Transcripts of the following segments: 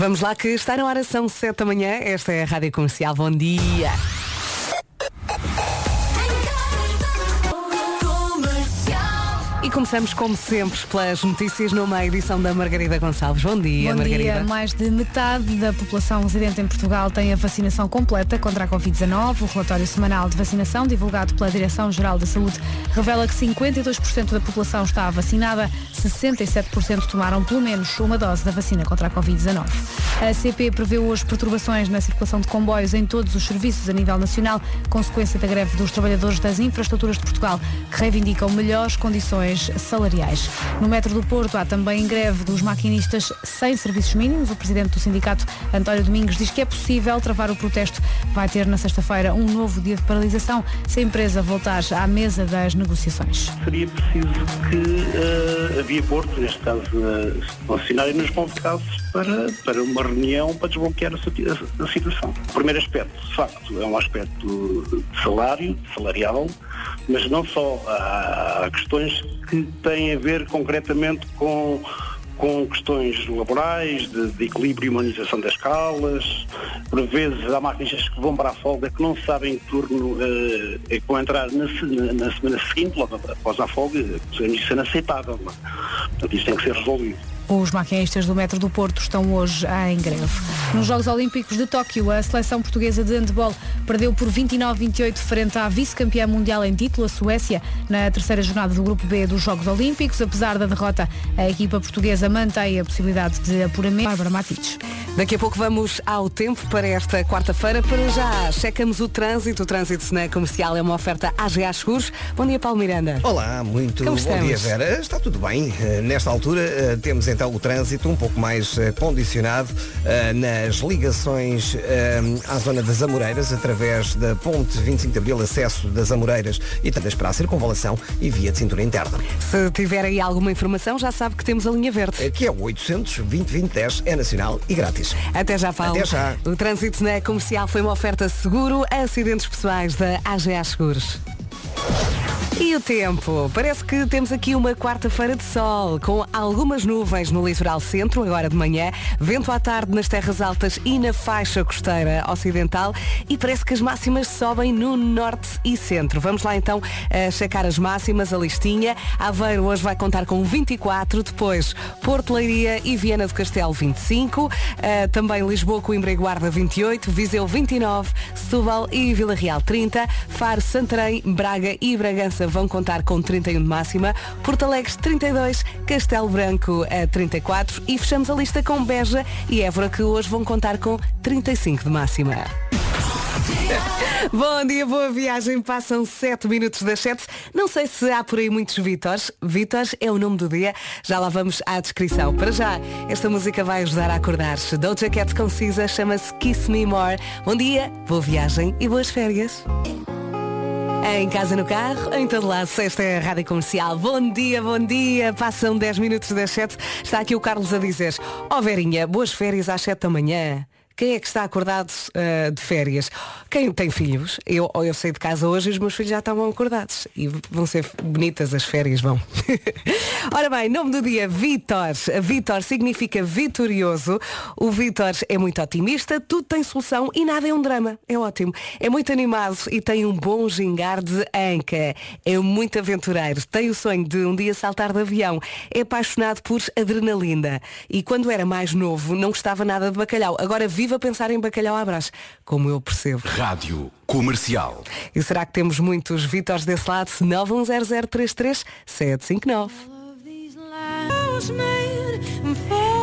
Vamos lá que está na hora, são 7 da manhã. Esta é a Rádio Comercial. Bom dia. E começamos, como sempre, pelas notícias numa edição da Margarida Gonçalves. Bom dia, Bom Margarida. dia. Mais de metade da população residente em Portugal tem a vacinação completa contra a Covid-19. O relatório semanal de vacinação, divulgado pela Direção-Geral da Saúde, revela que 52% da população está vacinada, 67% tomaram pelo menos uma dose da vacina contra a Covid-19. A CP prevê hoje perturbações na circulação de comboios em todos os serviços a nível nacional, consequência da greve dos trabalhadores das infraestruturas de Portugal, que reivindicam melhores condições salariais. No metro do Porto há também greve dos maquinistas sem serviços mínimos. O presidente do sindicato, António Domingos, diz que é possível travar o protesto. Vai ter na sexta-feira um novo dia de paralisação se a empresa voltar à mesa das negociações. Seria preciso que uh, a Via Porto, neste caso uh, a concessionária, nos convocasse para, para uma reunião para desbloquear a, a, a situação. O primeiro aspecto, de facto, é um aspecto de salário, salarial, mas não só. Há, há questões que têm a ver concretamente com com questões laborais, de, de, equilíbrio e humanização das escalas. Por vezes há máquinas que vão para a folga que não sabem que turno uh, é que vão entrar na, na, na, semana seguinte, logo após a folga. Isso é inaceitável. Não? Portanto, isso tem que ser resolvido. Os maquinistas do metro do Porto estão hoje em greve. Nos Jogos Olímpicos de Tóquio, a seleção portuguesa de handball perdeu por 29-28 frente à vice-campeã mundial em título, a Suécia, na terceira jornada do Grupo B dos Jogos Olímpicos. Apesar da derrota, a equipa portuguesa mantém a possibilidade de apuramento. Bárbara Matites. Daqui a pouco vamos ao tempo para esta quarta-feira. Para já, checamos o trânsito. O trânsito na comercial é uma oferta AGA Seguros. Bom dia, Paulo Miranda. Olá, muito Como bom estamos? dia, Vera. Está tudo bem. Uh, Nesta altura uh, temos então o trânsito um pouco mais uh, condicionado uh, nas ligações uh, à zona das Amoreiras, através da ponte 25 de Abril, acesso das Amoreiras e também para a circunvalação e via de cintura interna. Se tiver aí alguma informação, já sabe que temos a linha verde. Que é o 800 2010 é nacional e grátis. Até já, Paulo. Até já. O trânsito na comercial foi uma oferta seguro a acidentes pessoais da AGA Seguros. E o tempo? Parece que temos aqui uma quarta-feira de sol, com algumas nuvens no litoral centro, agora de manhã, vento à tarde nas terras altas e na faixa costeira ocidental e parece que as máximas sobem no norte e centro. Vamos lá então checar as máximas, a listinha. Aveiro hoje vai contar com 24, depois Porto Leiria e Viana do Castelo 25, uh, também Lisboa, Coimbra e Guarda 28, Viseu 29, Setúbal e Vila Real 30, Faro, Santarém, Braga e Bragança vão contar com 31 de máxima, Porto Alegre 32, Castelo Branco a 34 e fechamos a lista com Beja e Évora que hoje vão contar com 35 de máxima. Bom dia, boa viagem. Passam 7 minutos das 7. Não sei se há por aí muitos Vítors. Vítors é o nome do dia. Já lá vamos à descrição. Para já, esta música vai ajudar a acordar-se. Doja Cat Concisa chama-se Kiss Me More. Bom dia, boa viagem e boas férias. Em casa, no carro, em todo lado, esta é a Rádio Comercial. Bom dia, bom dia. Passam 10 minutos das 7. Está aqui o Carlos a dizer, ó oh, Verinha, boas férias às 7 da manhã. Quem é que está acordado uh, de férias? Quem tem filhos? Eu, eu saí de casa hoje e os meus filhos já estavam acordados. E vão ser bonitas as férias, vão. Ora bem, nome do dia, Vitor. Vitor significa vitorioso. O Vitor é muito otimista, tudo tem solução e nada é um drama. É ótimo. É muito animado e tem um bom gingar de anca. É muito aventureiro. Tem o sonho de um dia saltar de avião. É apaixonado por adrenalina. E quando era mais novo, não gostava nada de bacalhau. Agora vive a pensar em bacalhau à brás, como eu percebo. Rádio Comercial. E será que temos muitos Vítors desse lado? 910033759.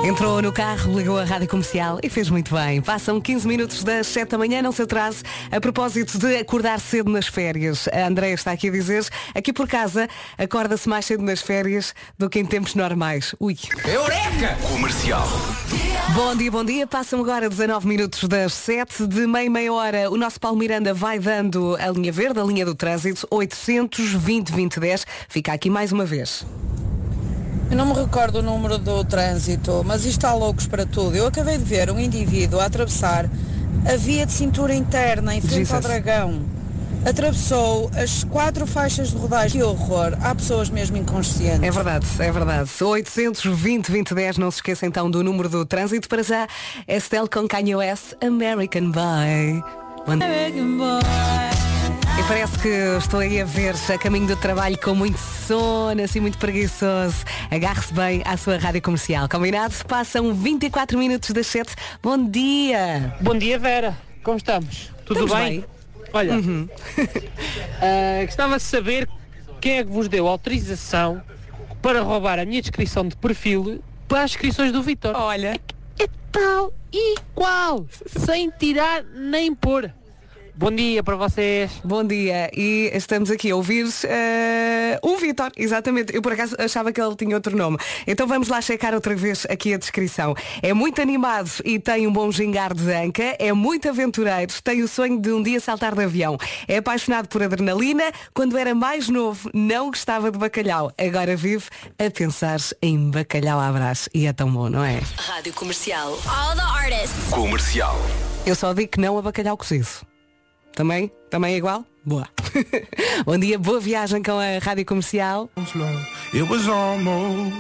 Entrou no carro, ligou a rádio comercial e fez muito bem. Passam 15 minutos das 7 da manhã, não se atrase. A propósito de acordar cedo nas férias, a Andréia está aqui a dizer, aqui por casa, acorda-se mais cedo nas férias do que em tempos normais. Ui. Eureka! Comercial. Bom dia, bom dia. Passam agora 19 minutos das 7 de meia meia hora. O nosso Paulo Miranda vai dando a linha verde, a linha do trânsito, 820 2010. Fica aqui mais uma vez. Eu não me recordo o número do trânsito, mas isto está loucos para tudo. Eu acabei de ver um indivíduo a atravessar a via de cintura interna em frente ao Jesus. dragão. atravessou as quatro faixas de rodagem. Que horror. Há pessoas mesmo inconscientes. É verdade, é verdade. 820 2010, não se esqueça então do número do trânsito. Para já, Estelle com Kanye West, American Boy. E parece que estou aí a ver a caminho do trabalho com muito sono, assim muito preguiçoso. Agarre-se bem à sua rádio comercial. Combinado? Passam 24 minutos das 7. Bom dia! Bom dia, Vera. Como estamos? Tudo Estamos bem? bem. Olha, ah, gostava de saber quem é que vos deu autorização para roubar a minha descrição de perfil para as inscrições do Vitor. Olha, É tal e qual, sem tirar nem pôr. Bom dia para vocês. bom dia. E estamos aqui a ouvir eh, o Vitor, exatamente. Eu por acaso achava que ele tinha outro nome. Então vamos lá checar outra vez aqui a descrição. É muito animado e tem um bom gingar de anca, é muito aventureiro, tem o sonho de um dia saltar de avião. É apaixonado por adrenalina, quando era mais novo não gostava de bacalhau. Agora vive a pensar em bacalhau à brás. E é tão bom, não é? Rádio Comercial. All the artists. Comercial. Eu só digo que não a bacalhau cozido. Também? Também é igual? Boa. Bom dia, boa viagem com a Rádio Comercial.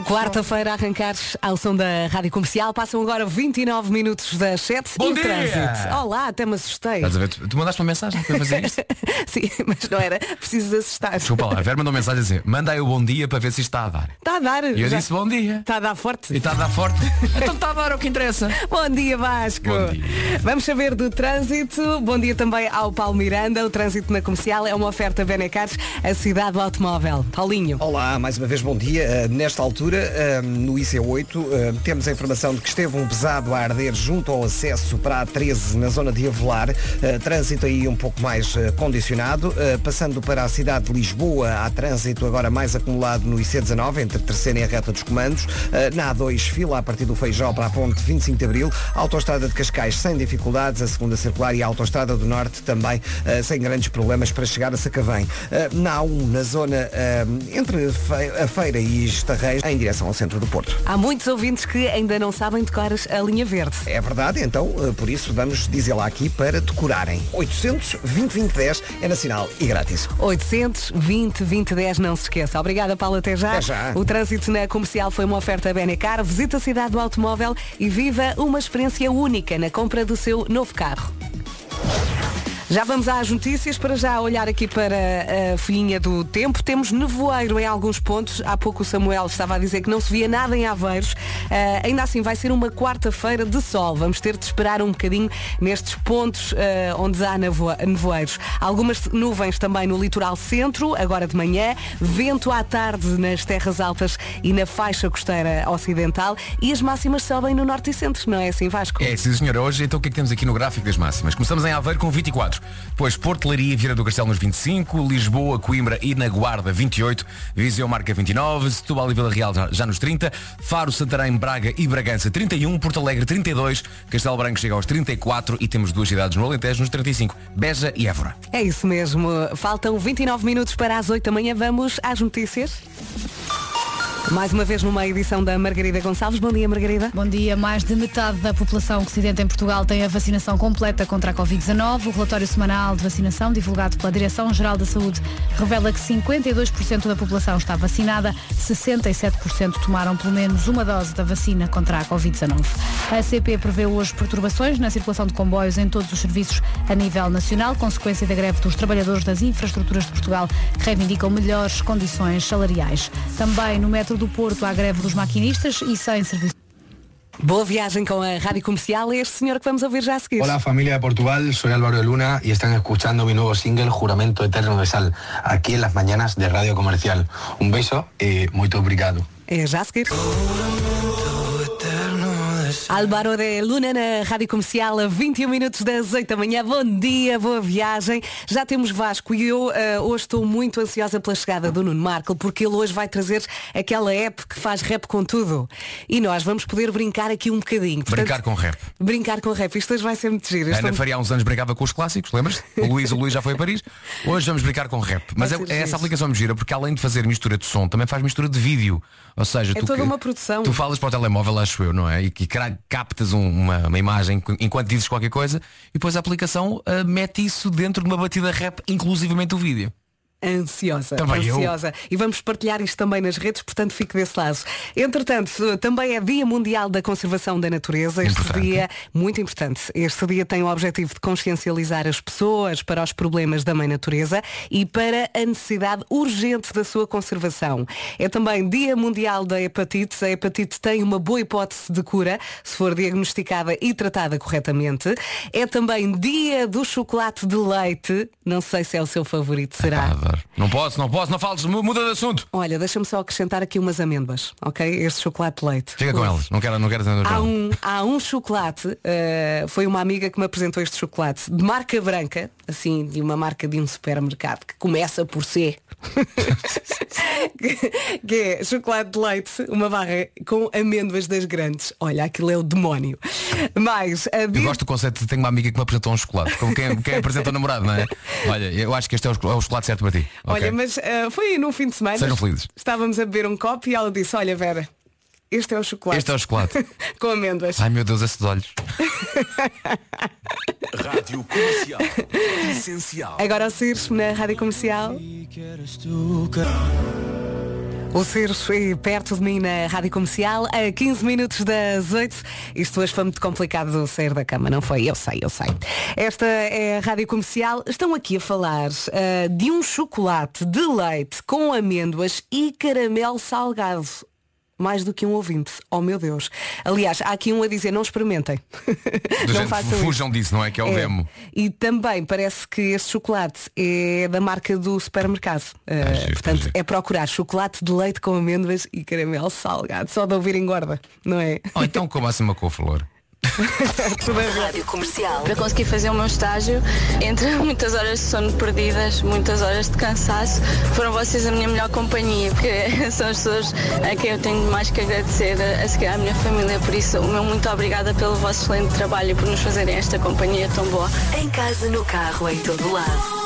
Quarta-feira a arrancar ao som da Rádio Comercial. Passam agora 29 minutos das 7 Bom e o dia! trânsito. Olá, até me assustei. Estás a ver? Tu, tu mandaste uma mensagem para fazer isto? Sim, mas não era preciso de assustar. Desculpa lá, a Vera mandou uma mensagem a dizer manda aí o bom dia para ver se isto está a dar. Está a dar. E eu já- disse bom dia. Está a dar forte. E está a dar forte. então está a dar é o que interessa. Bom dia, Vasco. Bom dia. Vamos saber do trânsito. Bom dia também ao Paulo Miranda. O trânsito na comercial é uma oferta Benecares, a cidade do automóvel. Paulinho. Olá, mais uma vez bom dia. Uh, nesta altura, uh, no IC8, uh, temos a informação de que esteve um pesado a arder junto ao acesso para a 13 na zona de Avelar. Trânsito aí um pouco mais condicionado. Passando para a cidade de Lisboa, há trânsito agora mais acumulado no IC19, entre terceira e a reta dos comandos. Na A2, fila a partir do Feijó para a ponte 25 de Abril. Autostrada de Cascais sem dificuldades, a segunda circular e a Autostrada do Norte também sem grandes problemas para chegar a Sacavém. Uh, na A1, na zona uh, entre a Feira e Estarreis, em direção ao centro do Porto. Há muitos ouvintes que ainda não sabem decorar a linha verde. É verdade, então, uh, por isso vamos dizer lá aqui para decorarem. 800 20 20 10 é nacional e grátis. 820 2010, não se esqueça. Obrigada, Paulo, até já. Até já. O trânsito na comercial foi uma oferta Benecar. Visita a cidade do automóvel e viva uma experiência única na compra do seu novo carro. Já vamos às notícias, para já olhar aqui para a folhinha do tempo. Temos nevoeiro em alguns pontos. Há pouco o Samuel estava a dizer que não se via nada em Aveiros. Ah, ainda assim, vai ser uma quarta-feira de sol. Vamos ter de esperar um bocadinho nestes pontos ah, onde há nevo- nevoeiros. Algumas nuvens também no litoral centro, agora de manhã. Vento à tarde nas terras altas e na faixa costeira ocidental. E as máximas sobem no norte e centro, não é assim, Vasco? É, sim senhor. Hoje então o que é que temos aqui no gráfico das máximas? Começamos em Aveiro com 24. Depois Porto Leiria Vieira do Castelo nos 25, Lisboa, Coimbra e na Guarda 28, Viseu marca 29, Setúbal e Vila Real já, já nos 30, Faro, Santarém, Braga e Bragança 31, Porto Alegre 32, Castelo Branco chega aos 34 e temos duas cidades no Alentejo nos 35, Beja e Évora. É isso mesmo. Faltam 29 minutos para as 8 da manhã. Vamos às notícias. Mais uma vez numa edição da Margarida Gonçalves. Bom dia, Margarida. Bom dia. Mais de metade da população residente em Portugal tem a vacinação completa contra a Covid-19. O relatório semanal de vacinação, divulgado pela Direção-Geral da Saúde, revela que 52% da população está vacinada, 67% tomaram pelo menos uma dose da vacina contra a Covid-19. A CP prevê hoje perturbações na circulação de comboios em todos os serviços a nível nacional, consequência da greve dos trabalhadores das infraestruturas de Portugal, que reivindicam melhores condições salariais. Também no metro do Porto há greve dos maquinistas e sem serviço. Boa viagem com a Rádio Comercial. É este senhor que vamos ouvir já a seguir. Hola familia de Portugal, soy Álvaro de Luna y están escuchando mi nuevo single Juramento Eterno de Sal, aquí en las mañanas de Radio Comercial. Un beso y muy obrigado. É já a seguir. Álvaro de Luna na Rádio Comercial a 21 minutos das 8 da manhã. Bom dia, boa viagem. Já temos Vasco e eu eh, hoje estou muito ansiosa pela chegada do Nuno Marco porque ele hoje vai trazer aquela app que faz rap com tudo. E nós vamos poder brincar aqui um bocadinho. Portanto, Brincar com rap. Brincar com rap. Isto hoje vai ser muito giro. Ana Faria há uns anos brincava com os clássicos, lembras? O Luís, o Luís já foi a Paris. Hoje vamos brincar com rap. Mas é, é essa aplicação me gira porque além de fazer mistura de som, também faz mistura de vídeo. Ou seja, É tu, toda uma produção. Tu falas para o telemóvel, acho eu, não é? E que gra- captas um- uma, uma imagem enquanto dizes qualquer coisa e depois a aplicação ah, mete isso dentro de uma batida rap, inclusivamente o vídeo. Ansiosa, Também eu. ansiosa. E vamos partilhar isto também nas redes, portanto fique desse lado. Entretanto, também é Dia Mundial da Conservação da Natureza. Este Importante. dia, muito importante, este dia tem o objetivo de consciencializar as pessoas para os problemas da mãe natureza e para a necessidade urgente da sua conservação. É também Dia Mundial da Hepatite. A hepatite tem uma boa hipótese de cura se for diagnosticada e tratada corretamente. É também Dia do Chocolate de Leite. Não sei se é o seu favorito, será? Ah. Não posso, não posso, não fales, mu- muda de assunto. Olha, deixa-me só acrescentar aqui umas amêndoas, ok? Este chocolate de leite. Fica com elas, não quero, não quero entender Há um, há um chocolate, eh, foi uma amiga que me apresentou este chocolate, de marca branca, assim, de uma marca de um supermercado, que começa por C. que, que é chocolate de leite, uma barra com amêndoas das grandes. Olha, aquilo é o demónio. Mas a Eu gosto do conceito de tenho uma amiga que me apresentou um chocolate, como quem, quem apresenta o namorado, não é? Olha, eu acho que este é o, é o chocolate certo para ti. Olha, ok? mas eh, foi num fim de semana. Sejam felizes. Estávamos a beber um copo e ela disse, olha Vera, este é o chocolate. Este é o chocolate. com amêndoas. Ai meu Deus, esses olhos. Rádio Comercial. Essencial. Agora o Circe na Rádio Comercial. O Circe é perto de mim na Rádio Comercial, a 15 minutos das 8. Isto hoje foi muito complicado sair da cama, não foi? Eu sei, eu sei. Esta é a Rádio Comercial. Estão aqui a falar ah, de um chocolate de leite com amêndoas e caramelo salgado. Mais do que um ouvinte. Oh meu Deus. Aliás, há aqui um a dizer, não experimentem. Não façam isso. fujam disso, não é? Que é o demo. E também parece que este chocolate é da marca do supermercado. Uh, giro, portanto, giro. é procurar chocolate de leite com amêndoas e caramelo salgado. Só de ouvir engorda, não é? Ou então como assim uma couve-flor. Rádio Comercial. Para conseguir fazer o meu estágio, entre muitas horas de sono perdidas, muitas horas de cansaço, foram vocês a minha melhor companhia, porque são as pessoas a quem eu tenho mais que agradecer, a seguir à minha família. Por isso, o meu muito obrigada pelo vosso excelente trabalho e por nos fazerem esta companhia tão boa. Em casa, no carro, em todo lado.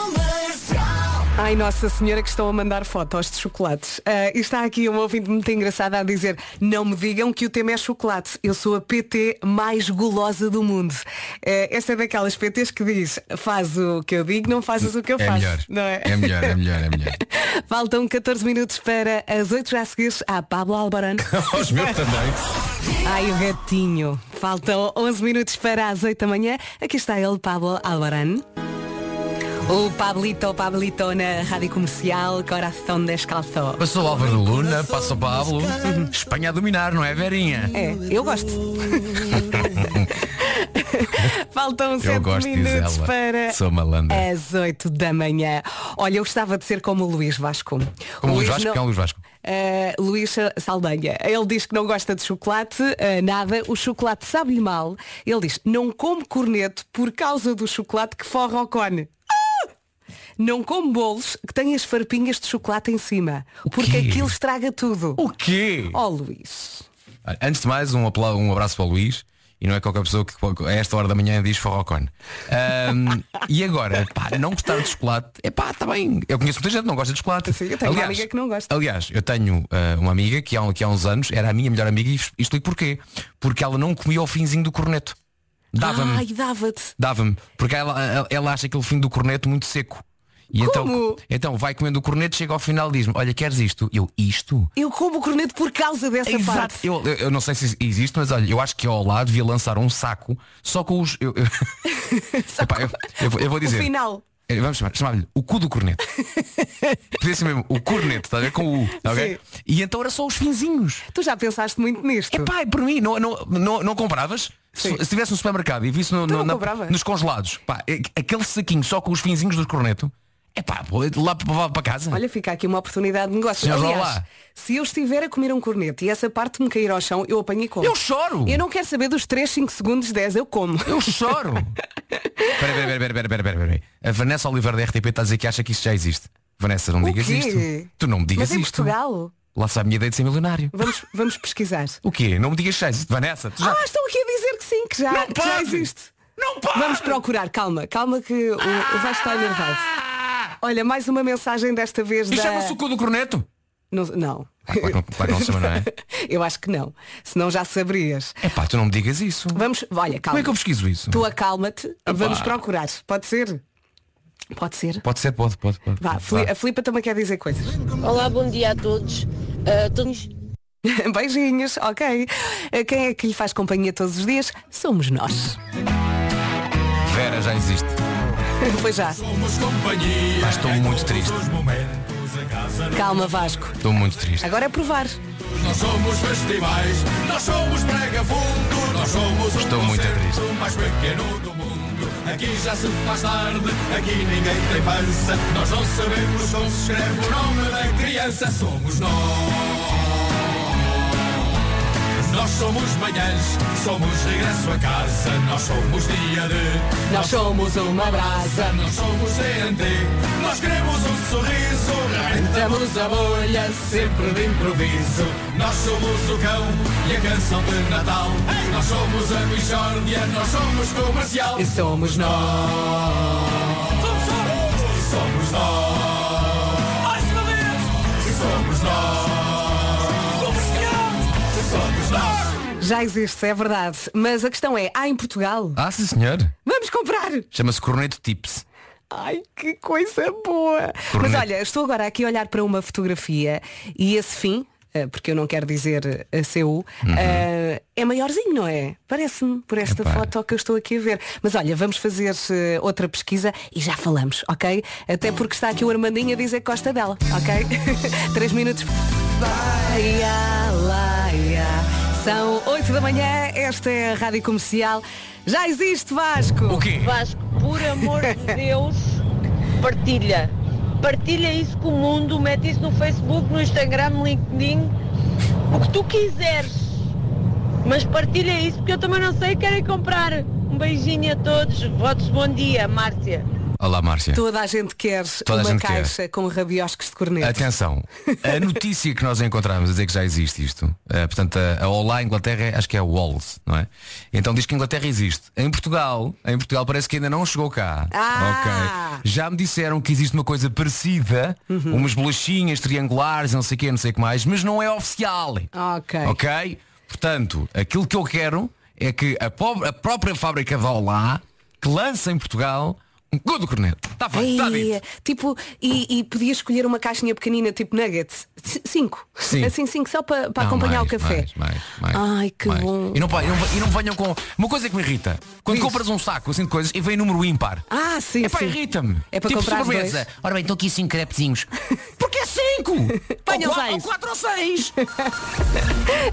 Ai, Nossa Senhora que estão a mandar fotos de chocolates. Uh, e está aqui um ouvinte muito engraçado a dizer não me digam que o tema é chocolate. Eu sou a PT mais gulosa do mundo. Uh, esta é daquelas PTs que diz faz o que eu digo, não fazes o que eu É faço. melhor. Não é? É melhor, é melhor, é melhor. Faltam 14 minutos para as 8 já a seguir a Pablo Albarán. Os meus também. Ai, o gatinho. Faltam 11 minutos para as 8 da manhã. Aqui está ele, Pablo Albarán. O Pablito, Pablito na rádio comercial, coração descalço. Passou o Álvaro Luna, passa o Pablo. Espanha a dominar, não é, Verinha? É, eu gosto. Faltam 7 gosto, diz minutos ela. para Sou malandra. as 8 da manhã. Olha, eu gostava de ser como o Luís Vasco. Como o Luís Vasco? não- Quem é o Luís Vasco? Uh, Luís Saldanha. Ele diz que não gosta de chocolate, uh, nada. O chocolate sabe-lhe mal. Ele diz, não come corneto por causa do chocolate que forra ao cone. Não come bolos que têm as farpinhas de chocolate em cima. porque quê? aquilo estraga tudo. O quê? Oh Luís. Antes de mais, um, apla- um abraço para o Luís. E não é qualquer pessoa que a esta hora da manhã diz forrocone. Ahm, e agora, pá, não gostar de chocolate, é pá, está bem. Eu conheço muita gente que não gosta de chocolate. Sim, eu tenho uma amiga que não gosta. Aliás, eu tenho ah, uma amiga que há, que há uns anos era a minha melhor amiga e explico porquê. Porque ela não comia o finzinho do corneto. Dava-me. Ai, dava-te. Dava-me. Porque ela, ela- ela acha aquele fim do corneto muito seco. E então, Como? então vai comendo o corneto, chega ao final e diz-me, olha, queres isto? Eu, isto? Eu como o corneto por causa dessa Exato. parte. Eu, eu- eu não sei se existe, mas olha, eu acho que ao lado devia lançar um saco só com os. Eu, eu- Epá, eu- eu vou- eu vou dizer. O final. Eh, Vamos chamar- chamar-lhe o cu do corneto. Podia ser mesmo o corneto, está a ver? Com o U. ok? E então era só os finzinhos. Tu já pensaste muito nisto. Epá, é por mim, não, não, não, não compravas? Se Sim. se estivesse no supermercado e visse no- no- na- nos congelados, pá, é- aquele saquinho só com os finzinhos do corneto, é pá, lá para, casa. Olha, fica aqui uma oportunidade de negócio. Senhores, Aliás, olá. se eu estiver a comer um corneto e essa parte me cair ao chão, eu apanho e como. Eu choro! Eu não quero saber dos 3, 5 segundos, 10, eu como. Eu choro! Espera, espera, espera, espera, espera. A Vanessa Oliveira da RTP está a dizer que acha que isso já existe. Vanessa, não me digas isto. Tu não me digas Mas em isto. Portugal, Lá sabe a minha ideia de ser milionário. vamos, vamos pesquisar. O quê? Não me digas já existe. Vanessa, já... Ah, estão aqui a dizer que sim, que já, Não que já existe. Não pode! Vamos procurar, calma, calma que o, o Vasco está enervado. Olha, mais uma mensagem desta vez E da... chama-se o cu do corneto? Não, não, Ah, claro, não- claro não se chama, não é? Eu acho que não. Senão já saberias. É pá, tu não me digas isso. Vamos, olha, calma. Como é que eu pesquiso isso? Tu acalma-te e vamos procurar. Pode ser? Pode ser? Pode ser, pode, pode. pode. Vá, Fili- a Filipa também quer dizer coisas. Olá, bom dia a todos. Ah, todos... Beijinhos, ok. Uh, Quem é que lhe faz companhia todos os dias? Somos nós. Vera já existe. pois já. Mas estou muito triste. Calma, Vasco. Estou muito triste. Agora é provar. Nós somos festivais, nós somos prega fundo, nós somos Estou o muito triste. mais pequeno do mundo. Aqui já se faz tarde, aqui ninguém tem pança. Nós não sabemos como se escreve o nome da criança. Somos nós. Nós somos manhãs, somos regresso a casa. Nós somos dia de. Nós somos uma brasa. Nós somos CNT, nós queremos um sorriso. Rebentamos a bolha, sempre de improviso. Nós somos o cão e a canção de Natal. Nós somos a Michórdia, nós somos comercial. E somos nós. Já existe, é verdade. Mas a questão é, há em Portugal? Ah, sim senhor. Vamos comprar! Chama-se Corneto Tips. Ai, que coisa boa! Mas Corneto. olha, estou agora aqui a olhar para uma fotografia e esse fim, eh, porque eu não quero dizer a CU, eh, é maiorzinho, não é? Parece-me, por esta Epá. foto que eu estou aqui a ver. Mas olha, vamos fazer eh, outra pesquisa e já falamos, ok? Até porque está aqui o Armandinho a dizer que gosta dela, ok? Três minutos. Laia. São 8 da manhã, esta é a Rádio Comercial. Já existe Vasco! O quê? Vasco, por amor de Deus, partilha. Partilha isso com o mundo, mete isso no Facebook, no Instagram, no LinkedIn, o que tu quiseres. Mas partilha isso porque eu também não sei, querem comprar. Um beijinho a todos, votos bom dia, Márcia. Olá, Márcia. Toda a gente quer Toda a uma gente quer. caixa com rabiosques de corneto. Atenção, a notícia que nós encontramos a dizer que já existe isto, eh, portanto a, a Olá Inglaterra acho que é o Walls, não é? Então diz que a Inglaterra existe. Em Portugal, em Portugal parece que ainda não chegou cá. Ah! Ok. Já me disseram que existe uma coisa parecida, Uhum. umas bolachinhas triangulares, não sei o que, não sei o que mais, mas não é oficial. Ok. Ok? Portanto, aquilo que eu quero é que a, pobre- a própria fábrica da Olá que lança em Portugal um good corneto. Está feito, está dito. tipo, e, e podia escolher uma caixinha pequenina, tipo nuggets. C- Cinco. Sim. Assim, cinco, só para para Não, acompanhar mais, o café. mais, mais, mais, Ai, que mais. bom. E não, pa- e, não, e não venham com. Uma coisa que me irrita. Quando Diz. compras um saco assim de coisas e vem número ímpar. Ah, sim, É sim. irrita-me. É para tipo comprar sobremesa. dois. Ora bem, estão aqui cinco crepezinhos. Porque é cinco! Quatro, seis. ou quatro ou seis!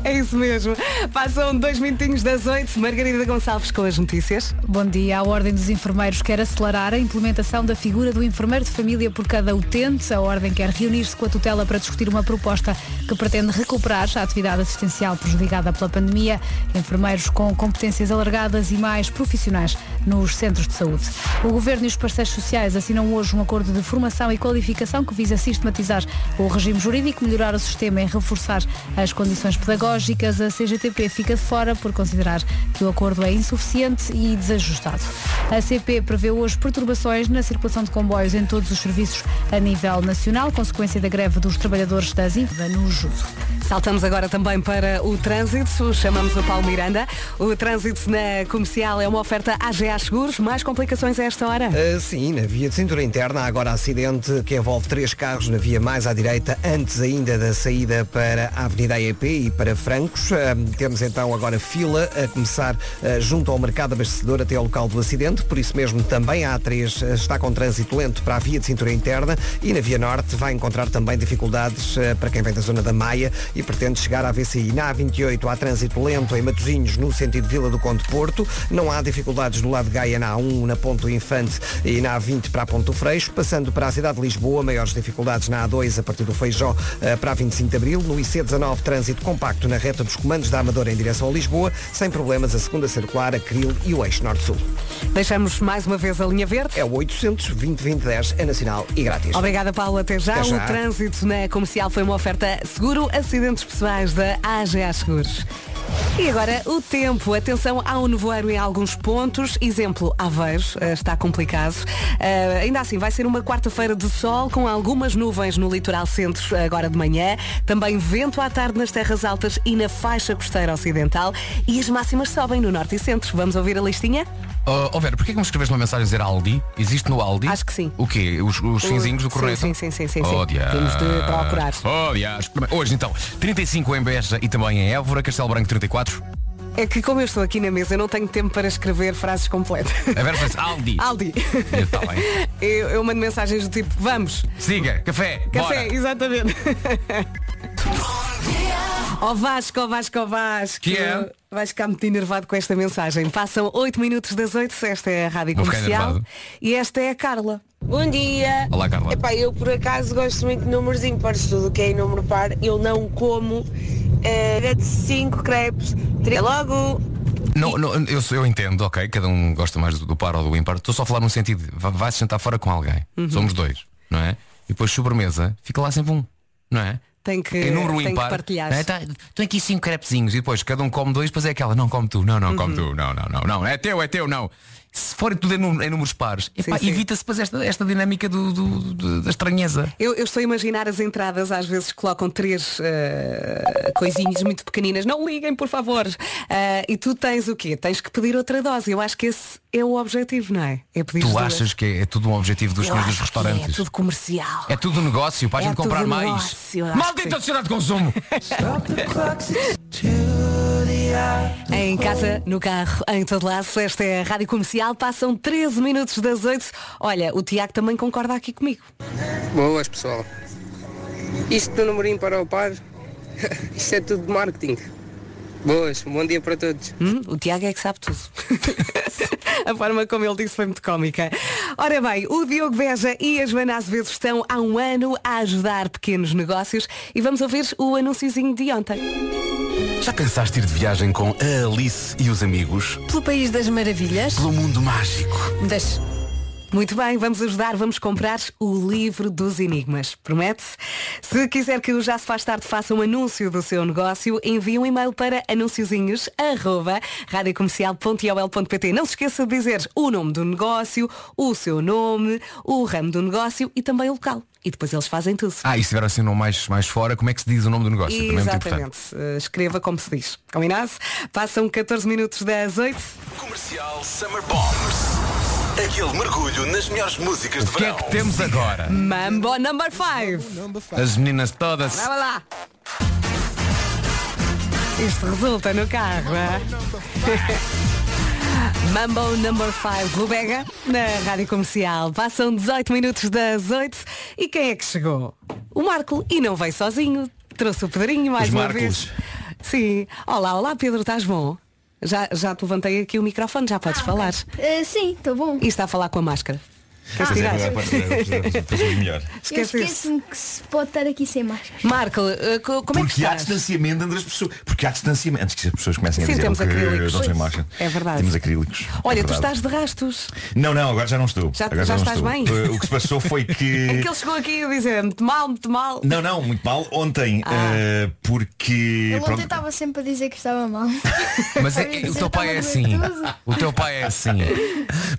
É isso mesmo. Passam dois minutinhos das oito. Margarida Gonçalves com as notícias. Bom dia. A Ordem dos Enfermeiros quer acelerar a implementação da figura do enfermeiro de família por cada utente. A Ordem quer reunir-se com a tutela para discutir uma proposta que pretende recuperar a atividade assistencial prejudicada pela pandemia. Enfermeiros com competências alargadas e mais profissionais nos centros de saúde. O Governo e os parceiros sociais assinam hoje um acordo de formação e qualificação que visa sistematizar o regime jurídico, melhorar o sistema e reforçar as condições pedagógicas. A CGTP fica de fora por considerar que o acordo é insuficiente e desajustado. A CP prevê hoje perturbações na circulação de comboios em todos os serviços a nível nacional, consequência da greve dos trabalhadores das Infa no Judo. Saltamos agora também para o trânsito. Chamamos o Paulo Miranda. O trânsito na comercial é uma oferta AGA Seguros. Mais complicações a esta hora? Uh, sim, na via de cintura interna há agora acidente que envolve três carros na via mais à direita, antes ainda da saída para a Avenida AEP e para Francos. Uh, temos então agora fila a começar uh, junto ao mercado abastecedor até ao local do acidente, por isso mesmo também a A3 uh, está com trânsito lento para a via de cintura interna e na via norte vai encontrar também dificuldades uh, para quem vem da zona da Maia e pretende chegar à VCI. Na A28 há trânsito lento em Matosinhos no sentido Vila do Conde Porto, não há dificuldades do lado de Gaia na A1, na Ponto Infante e na A20 para a Ponto Freixo, passando para a cidade de Lisboa, maiores dificuldades na A2 a partir do Feijó eh, para a 25 de Abril, no IC19 trânsito compacto na reta dos comandos da Amadora em direção a Lisboa, sem problemas a segunda circular, a Cril e o eixo norte-sul. Deixamos mais uma vez a linha verde. É o 800 2010 é nacional e grátis. Obrigada, Paulo. Até já. Até já. O trânsito na comercial foi uma oferta seguro, acidentes pessoais da AGA Seguros. E agora o tempo. Atenção ao nevoeiro em alguns pontos. Exemplo, Aveiros, eh, está complicado. Eh, ainda assim, vai ser uma quarta-feira de sol com algumas nuvens no litoral centro agora de manhã. Também vento à tarde nas terras altas e na faixa costeira ocidental. E as máximas sobem no norte e centro. Vamos ouvir a listinha? Oh, oh Vera, porquê que me escreves uma mensagem a dizer Aldi? Existe no Aldi? Acho que sim. O quê? Os, os finzinhos do correto? sim, sim, sim, sim, sim. Oh. Temos de procurar. Oh. Hoje então, 35 em Beja e também em Évora, Castelo Branco 34. É que como eu estou aqui na mesa, eu não tenho tempo para escrever frases completas. A Vera Aldi. Aldi. Está bem. Eu, eu mando mensagens do tipo, vamos. Siga, café. Café, bora. exatamente. Ó Vasco, ó Vasco, ó Vasco. Que é? Vais ficar muito enervado com esta mensagem. Passam 8 minutos das 8, esta é a Rádio Comercial. E esta é a Carla. Bom dia. Olá, Carla. Epá, eu por acaso gosto muito de números ímpares, tudo que é em número par. Eu não como eh, de 5 crepes. Teria logo. Não, não, eu, eu entendo, ok, cada um gosta mais do, do par ou do ímpar. Estou só a falar no sentido, de, va- vai-se sentar fora com alguém. Uhum. Somos dois, não é? E depois sobremesa, fica lá sempre um, não é? Tem que, Em número tem que ímpar. partilhar. não é? Tá- Estão aqui cinco crepezinhos e depois cada um come dois, depois é aquela, não come tu, não, não, come Uhum. tu, não, não, não, não, é teu, é teu, não. Se forem tudo em, nú- em números pares, evita-se depois esta, esta dinâmica do, do- do- da estranheza. Eu, eu estou a imaginar as entradas, às vezes colocam três eh, coisinhas muito pequeninas. Não liguem, por favor. Eh, e tu tens o quê? Tens que pedir outra dose. Eu acho que esse é o objetivo, não é? É pedir Tu duas. achas que é, é tudo um objetivo dos dos que restaurantes? É tudo comercial. É tudo negócio para a É gente comprar tudo mais. Maldita sociedade de consumo! Em casa, no carro, em todo lado, esta é a Rádio Comercial, passam 13 minutos das 8. Olha, o Tiago também concorda aqui comigo. Boas pessoal. Isto do número ímpar ao par, isto é tudo marketing. Boas, um bom dia para todos. Hum, o Tiago é que sabe tudo. a forma como ele disse foi muito cómica. Ora bem, o Diogo Beja e a Joana Azevedo estão há um ano a ajudar pequenos negócios e vamos ouvir o anúnciozinho de ontem. Já pensaste ir de viagem com a Alice e os amigos? Pelo País das Maravilhas. Pelo mundo mágico. Das... Muito bem, vamos ajudar, vamos comprar o livro dos enigmas. Promete? Se quiser que o Já se faz tarde faça um anúncio do seu negócio, envie um e-mail para anunciozinhos.radiocomercial.ol.pt Não se esqueça de dizer o nome do negócio, o seu nome, o ramo do negócio e também o local. E depois eles fazem tudo. Ah, e se tiver assim um nome mais, mais fora, como é que se diz o nome do negócio? É. Exatamente. Eh, Escreva como se diz. Combinado? Passam 14 minutos das 8. Comercial Summer Bombs. Aquele mergulho nas melhores músicas de O que é que temos agora? Mambo number 5. As meninas todas. Vai lá. Isto resulta no carro, é? Mambo Number 5 Rubega, na Rádio Comercial. Passam 18 minutos das 8 e quem é que chegou? O Marco. E não veio sozinho. Trouxe o Pedrinho mais Os uma Marcos. vez. Sim. Olá, olá Pedro, estás bom? Já, já te levantei aqui o microfone, já podes falar. Eh, sim, estou bom. E está a falar com a máscara. Queres Pois é, é melhor. Eu Esquece isso. esqueço-me que se pode estar aqui sem máscara. Marco, eh, co- como é que Porque há estás? distanciamento entre as pessoas. Porque há distanciamento. Antes que as pessoas comecem Sim, a dizer temos que acrílicos. não Pois, máscara. é verdade. Temos acrílicos. Olha, É tu verdade. estás de rastos. Não, não, agora já não estou. Já- agora já não estás estou. bem? Uh, O que se passou foi que. É que ele chegou aqui a dizer muito mal, muito mal. Não, não, muito mal. Ontem, Ah. uh, porque. Ele ontem pronto, estava sempre a dizer que estava mal. Mas é- o teu pai é assim. O teu pai é assim.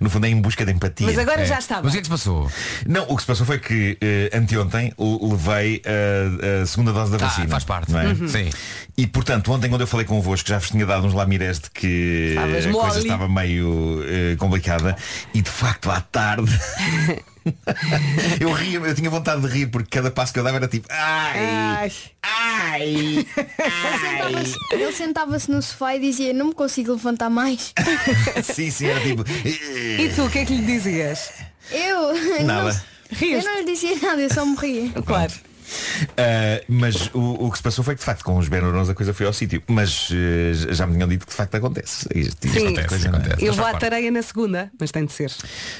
No fundo é em busca de empatia. Mas agora É. já está Mas o que é que se passou? Não, o que se passou foi que eh, anteontem levei a, a segunda dose da Ah, vacina. faz parte. não é? Uhum. Sim. E portanto, ontem quando eu falei convosco já vos tinha dado uns lamirés de que Estavas a coisa mole. estava meio eh, complicada e de facto à tarde eu ria, eu tinha vontade de rir porque cada passo que eu dava era tipo ai, ai, Ele sentava-se- Ele sentava-se no sofá e dizia, não me consigo levantar mais. sim, sim, era tipo E tu, o que é que lhe dizias? Eu Nada. não, eu não lhe dizia nada, eu só me ria. Claro. Uh, mas o, o que se passou foi que de facto com os Benurons a coisa foi ao sítio. Mas uh, já me tinham dito que de facto acontece. Isto- isto Sim, acontece, coisa, não é? eu vou à tareia na segunda, mas tem de ser.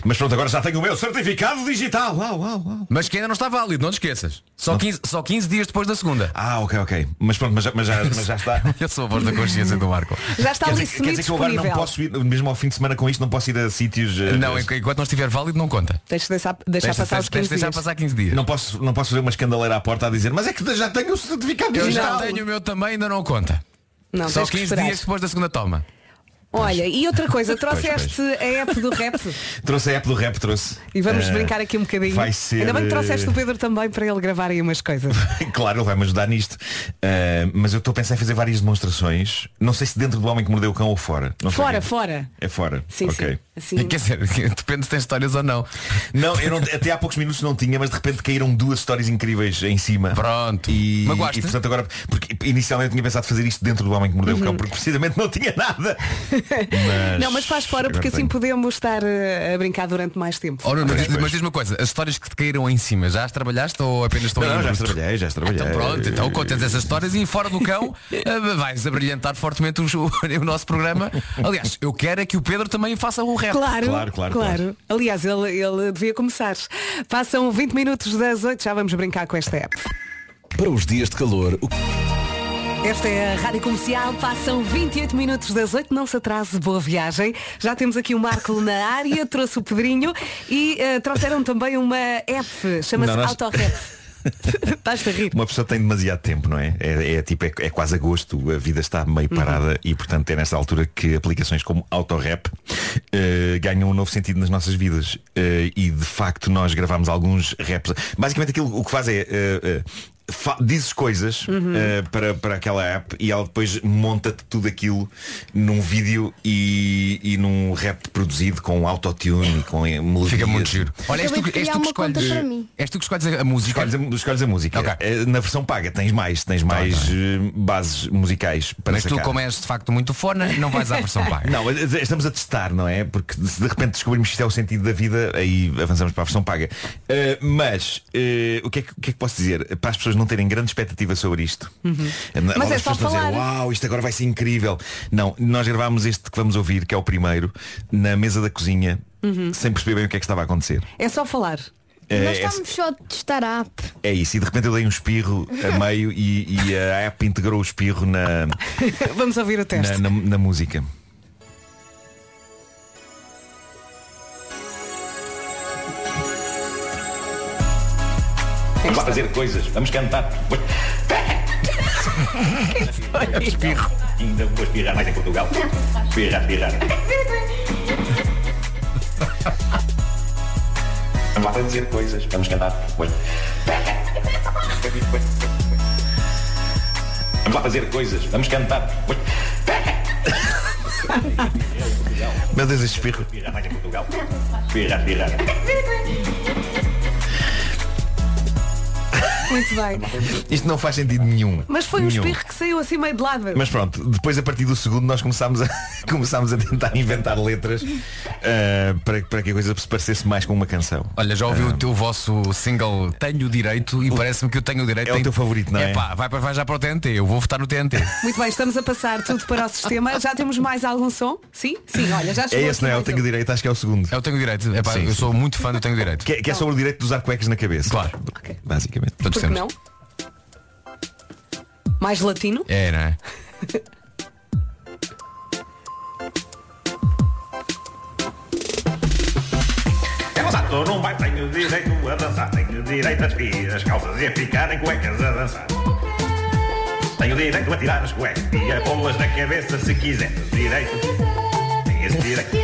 Mas pronto, agora já tenho o meu certificado digital. Uau, uau, uau. Mas que ainda não está válido, não te esqueças. Só 15, só 15 dias depois da segunda. Ah, ok, ok. Mas pronto, mas já, mas já, mas já está. Eu sou a voz da consciência do Marco. Já está quer ali dizer, quer dizer que eu agora não posso ir, mesmo ao fim de semana com isto, não posso ir a sítios. uh, Não, enqu- enquanto não estiver válido não conta. Deixa, deixar, deixar Deixa- passar tens 15 de deixar dias. passar 15 dias. Não posso, não posso fazer uma escandaleira à porta a dizer, mas é que já tenho o certificado Eu digital. já tenho o meu também, ainda não conta. Não, Só tens que 15 esperar. dias depois da segunda toma. Olha, e outra coisa, trouxeste a app do rap Trouxe a app do rap, trouxe. e vamos Eh, brincar aqui um bocadinho. Vai ser. Ainda bem que trouxeste o eh, Pedro também para ele gravar aí umas coisas. Claro, ele vai-me ajudar nisto. Uh, mas eu estou a pensar em fazer várias demonstrações. Não sei se dentro do homem que mordeu o cão ou fora. Não sei. Fora, fora. É fora. Sim, ok. sim. Assim, Quer dizer, depende se tem histórias ou não. Não, eu não, até há poucos minutos não tinha, mas de repente caíram duas histórias incríveis em cima. Pronto. E, e portanto agora, porque inicialmente eu tinha pensado fazer isto dentro do homem que mordeu o cão, porque precisamente não tinha nada. Mas, Não, mas faz fora porque assim podemos estar eh, a brincar durante mais tempo. Oh, Pois, mas, pois. mas diz uma coisa, as histórias que te caíram em cima, já as trabalhaste ou apenas estão Não, aí não, já trabalhei, já as trabalhei. Então pronto, então contas essas histórias e fora do cão eh, vais abrilhantar fortemente o, o nosso programa. Aliás, eu quero é que o Pedro também faça o rap. Claro, Claro, claro, claro. Aliás, ele, ele devia começar. Passam 20 minutos das 8, já vamos brincar com esta app. Para os dias de calor, o Esta é a Rádio Comercial, passam 28 minutos das 8, não se atrase, boa viagem. Já temos aqui o Marco na área, trouxe o Pedrinho e eh, trouxeram também uma app, chama-se nós- Autorap. Estás a rir. Uma pessoa tem demasiado tempo, não é? É, é tipo, é, é quase agosto, a vida está meio parada e portanto é nesta altura que aplicações como Autorap eh, ganham um novo sentido nas nossas vidas. Eh, e de facto nós gravamos alguns raps. Basicamente aquilo o que faz é. fa- dizes coisas eh, para, para aquela app e ela depois monta-te tudo aquilo num vídeo e, e num rap produzido com autotune e com melodias. Fica muito giro. Olha, és tu, és tu que escolhes. És tu que escolhes a, a música. Escolhes a, escolhes a música. Ok. Eh, Na versão paga tens mais, tens mais eh, bases musicais para Mas tu, sacar. como és de facto muito fona, não vais à versão paga. Não, estamos a testar, não é? Porque se de repente descobrirmos que isto é o sentido da vida, aí avançamos para a versão paga. Eh, mas o, que é que, o que é que posso dizer? Para as pessoas não terem grande expectativa sobre isto. Eh, Mas é só a dizer, falar. uau, isto agora vai ser incrível. Não, nós gravámos este que vamos ouvir, que é o primeiro, na mesa da cozinha, sem perceber bem o que é que estava a acontecer. É só falar. Eh, Nós é- estamos só a testar a app. é isso, e de repente eu dei um espirro a meio e, e a app integrou o espirro na, Vamos ouvir o teste. na, na- na música. Vamos lá fazer coisas, vamos cantar. espirro. Ainda vou espirrar mais em Portugal. Espirrar, espirrar. Vamos lá fazer coisas, vamos cantar. Vamos lá fazer coisas, vamos cantar. Meu Deus, este espirro. Espirrar mais em Portugal. Espirrar, espirrar. Muito bem. Isto não faz sentido nenhum. Mas foi um Nenhum. espirro que saiu assim meio de lado. Mas pronto, depois a partir do segundo nós começámos a, começámos a tentar inventar letras eh, para, para que a coisa se parecesse mais com uma canção. Olha, já ouvi o teu vosso single Tenho Direito e parece-me que eu tenho direito. É o Tenho- teu favorito, não é? Epá, vai, para- vai já para o TNT, eu vou votar no TNT. Muito bem, estamos a passar tudo para o sistema. Já temos mais algum som? Sim? Sim, olha, já É chegou esse, não é? Eu tenho um. direito, acho que é o segundo. Eu tenho direito. Epá, Sim, eu sim. sou muito fã do Tenho Direito. Que é, que é sobre o direito de usar cuecas na cabeça. Claro. Basicamente. Todos Porque não? Mais latino? É, não é? É lançado num baile, tenho direito a dançar, tenho direito a despir as calças e a ficar em cuecas a dançar. Tenho direito a tirar as cuecas e a pô-las na cabeça se quiser. Direito. Tenho esse direito.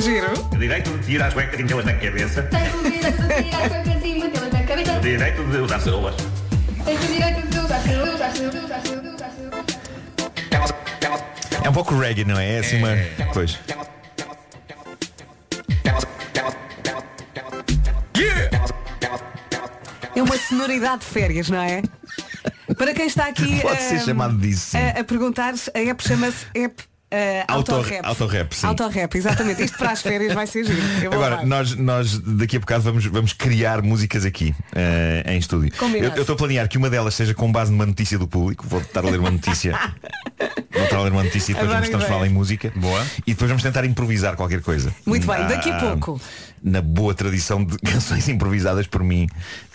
Giro. O direito de tirar as cuecas e metê-las na cabeça. Tens o direito de tirar as cuecas e metê-las na cabeça. O direito de usar ceroulas. Tens o direito de usar celular. É um pouco reggae, não é? É assim uma. Pois. É uma sonoridade de férias, não é? Para quem está aqui Pode ser ahm, chamado disso, sim. a, a perguntar, a app chama-se app uh, Auto- Autorap. Autorap, sim. Autorap, exatamente. Isto para as férias vai ser giro. Eu vou Agora, nós, nós daqui a bocado vamos, vamos criar músicas aqui eh, em estúdio. Eu Combinado. eu estou a planear que uma delas seja com base numa notícia do público. Vou estar a ler uma notícia. Vou ler uma notícia e depois Adoro vamos, a falar em música. Boa. E depois vamos tentar improvisar qualquer coisa. Muito bem, daqui a Ah, pouco. Na boa tradição de canções improvisadas por mim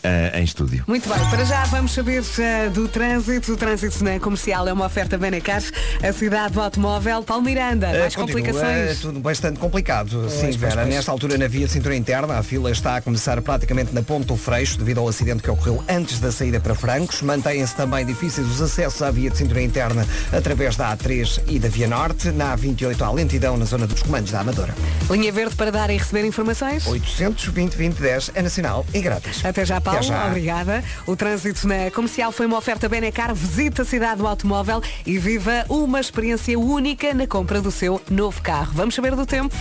ah, em estúdio. Muito bem, para já vamos saber eh, do trânsito. O trânsito na comercial é uma oferta Benecar, a cidade do automóvel. Paulo Miranda, mais Eh, continua complicações. tudo bastante complicado. Pois, Sim, Vera. Nesta altura, na via de cintura interna, a fila está a começar praticamente na ponta do Freixo, devido ao acidente que ocorreu antes da saída para Francos. Mantêm-se também difíceis os acessos à via de cintura interna através da A3 e da Via Norte. Na A28 há lentidão na zona dos comandos da Amadora. Linha verde para dar e receber informações? 820 2010 é nacional e grátis. Até já, Paulo. Até já. Obrigada. O trânsito na comercial foi uma oferta Benecar. Visite a cidade do automóvel e viva uma experiência única na compra do seu novo carro. Vamos saber do tempo?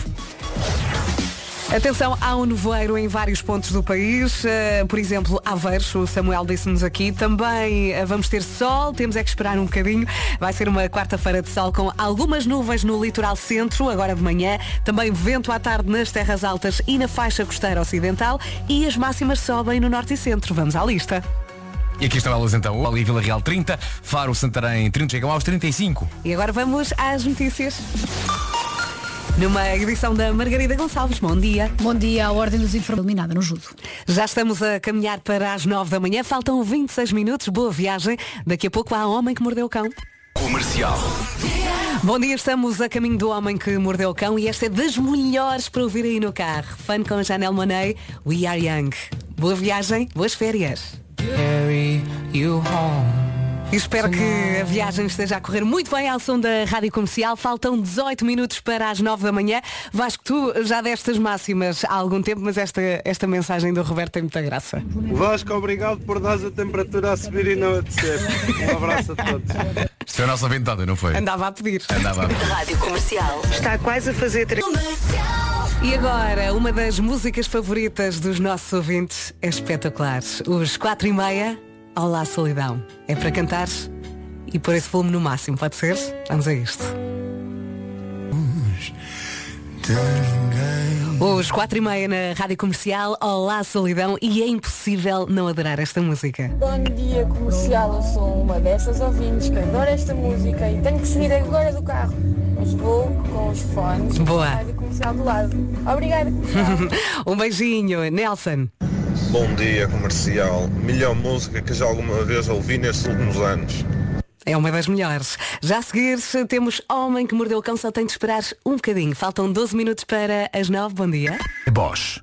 Atenção, há um nevoeiro em vários pontos do país. Uh, por exemplo, Aveiros, o Samuel disse-nos aqui. Também uh, vamos ter sol, temos é que esperar um bocadinho. Vai ser uma quarta-feira de sol com algumas nuvens no litoral centro, agora de manhã. Também vento à tarde nas terras altas e na faixa costeira ocidental. E as máximas sobem no norte e centro. Vamos à lista. E aqui estão elas então. Ali Vila Real 30, Faro, Santarém 30, chegam aos 35. E agora vamos às notícias. Numa edição da Margarida Gonçalves. Bom dia. Bom dia. A Ordem dos Informes eliminada no judo. Já estamos a caminhar para as 9 da manhã. Faltam 26 minutos. Boa viagem. Daqui a pouco há Homem que Mordeu o Cão. Comercial. Bom dia, estamos a caminho do Homem que Mordeu o Cão e esta é das melhores para ouvir aí no carro. Fun com Janelle Monet, We Are Young. Boa viagem, boas férias. carry you home. E espero que a viagem esteja a correr muito bem ao som da Rádio Comercial. Faltam 18 minutos para as 9 da manhã. Vasco, tu já deste as máximas há algum tempo, mas esta, esta mensagem do Roberto tem muita graça. Vasco, obrigado por dar a temperatura a subir e não a descer. Um abraço a todos. Isto foi a nossa ventada, não foi? Andava a pedir. Andava a pedir. Rádio Comercial. Está quase a fazer três. E agora, uma das músicas favoritas dos nossos ouvintes é espetacular. Os quatro e meia, Olá Solidão. É para cantar e pôr esse volume no máximo, pode ser? Vamos a isto. Os quatro e meia na Rádio Comercial, Olá Solidão e é impossível não adorar esta música. Bom dia comercial, eu sou uma dessas ouvintes que adora esta música e tenho que sair agora do carro. Mas vou com os fones Boa. rádio comercial do lado. Obrigada. um beijinho, Nelson. Bom dia comercial. Melhor música que já alguma vez ouvi nestes últimos anos. É uma das melhores. Já a seguir temos Homem que Mordeu o Cão, só tem de esperar um bocadinho. Faltam 12 minutos para as 9. Bom dia. Bosch.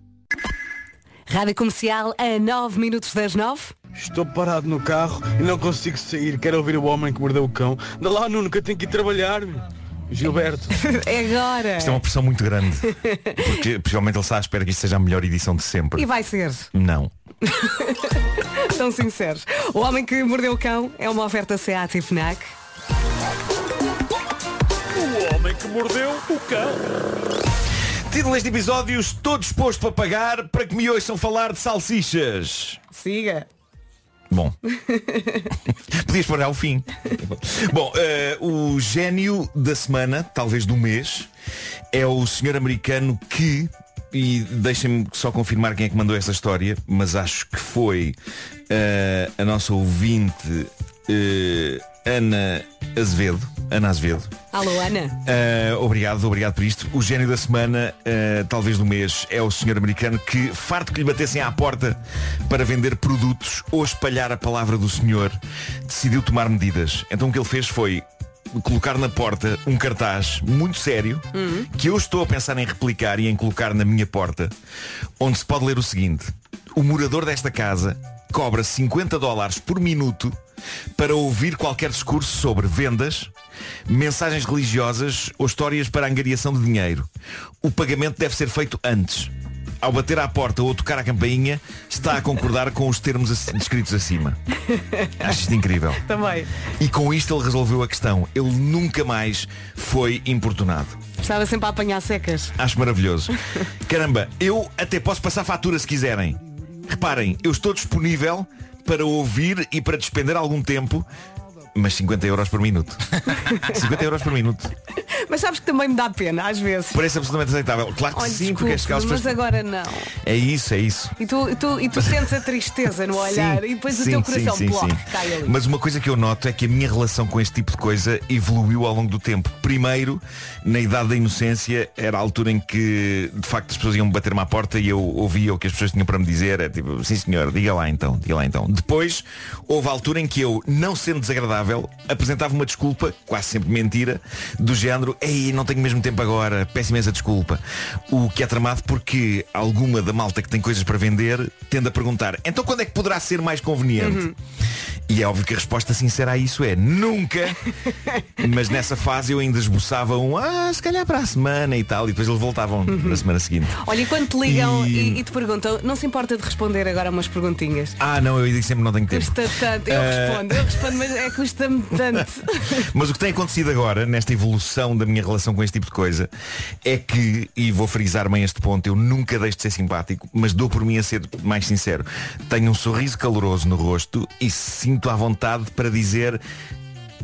Rádio Comercial a 9 minutos das 9. Estou parado no carro e não consigo sair. Quero ouvir o homem que mordeu o cão. Dá lá, Nuno, que eu tenho que ir trabalhar. meu. Gilberto. É agora. Isto é uma pressão muito grande. Porque possivelmente ele está à espera que isto seja a melhor edição de sempre. E vai ser. Não. São sinceros. O Homem que Mordeu o Cão é uma oferta SEAT e FNAC. O homem que mordeu o cão. Título deste episódio, estou disposto a pagar para que me ouçam falar de salsichas. Siga. Bom. Podias pôr ao fim. Bom, eh, o gênio da semana, talvez do mês, é o senhor americano que, e deixem-me só confirmar quem é que mandou esta história, mas acho que foi eh, a nossa ouvinte eh, Ana Azevedo. Ana Azevedo. Alô, Ana. Uh, obrigado, obrigado por isto. O gênio da semana, uh, talvez do mês, é o senhor americano que, farto que lhe batessem à porta para vender produtos ou espalhar a palavra do senhor, decidiu tomar medidas. Então o que ele fez foi colocar na porta um cartaz muito sério que eu estou a pensar em replicar e em colocar na minha porta, onde se pode ler o seguinte. O morador desta casa cobra 50 dólares por minuto para ouvir qualquer discurso sobre vendas, mensagens religiosas ou histórias para angariação de dinheiro. O pagamento deve ser feito antes. Ao bater à porta ou tocar a campainha, está a concordar com os termos descritos acima. Acho isto incrível. Também. E com isto ele resolveu a questão. Ele nunca mais foi importunado. Estava sempre a apanhar secas. Acho maravilhoso. Caramba, eu até posso passar fatura se quiserem. Reparem, eu estou disponível para ouvir e para despender algum tempo, mas 50 euros por minuto. 50 euros por minuto. Mas sabes que também me dá pena, às vezes. Parece absolutamente aceitável. Claro que Olha, sim, porque as desculpe, calças. mas agora não. É isso, é isso. E tu, e tu, e tu sentes a tristeza no olhar Sim, e depois o sim, teu sim, coração sim, bloco, sim. cai ali. Mas uma coisa que eu noto é que a minha relação com este tipo de coisa evoluiu ao longo do tempo. Primeiro, na idade da inocência, era a altura em que de facto as pessoas iam bater-me à porta e eu ouvia o que as pessoas tinham para me dizer. É tipo, sim senhor, diga lá então, diga lá então. Depois, houve a altura em que eu, não sendo desagradável, apresentava uma desculpa, quase sempre mentira, do género, ei, não tenho mesmo tempo agora, peço imensa desculpa. O que é tramado porque alguma da malta que tem coisas para vender tende a perguntar, então quando é que poderá ser mais conveniente? E é óbvio que a resposta sincera a isso é nunca. Mas nessa fase eu ainda esboçava um ah, se calhar para a semana e tal. E depois eles voltavam na semana seguinte. Olha, e quando te ligam E- e... e te perguntam, não se importa de responder agora umas perguntinhas? Ah, não, eu digo sempre não tenho tempo. Custa tanto, eu Eh, respondo, eu respondo, mas é custa-me tanto. Mas o que tem acontecido agora, nesta evolução da minha relação com este tipo de coisa, é que, e vou frisar bem este ponto, eu nunca deixo de ser simpático, mas dou por mim a ser mais sincero. Tenho um sorriso caloroso no rosto e sinto à vontade para dizer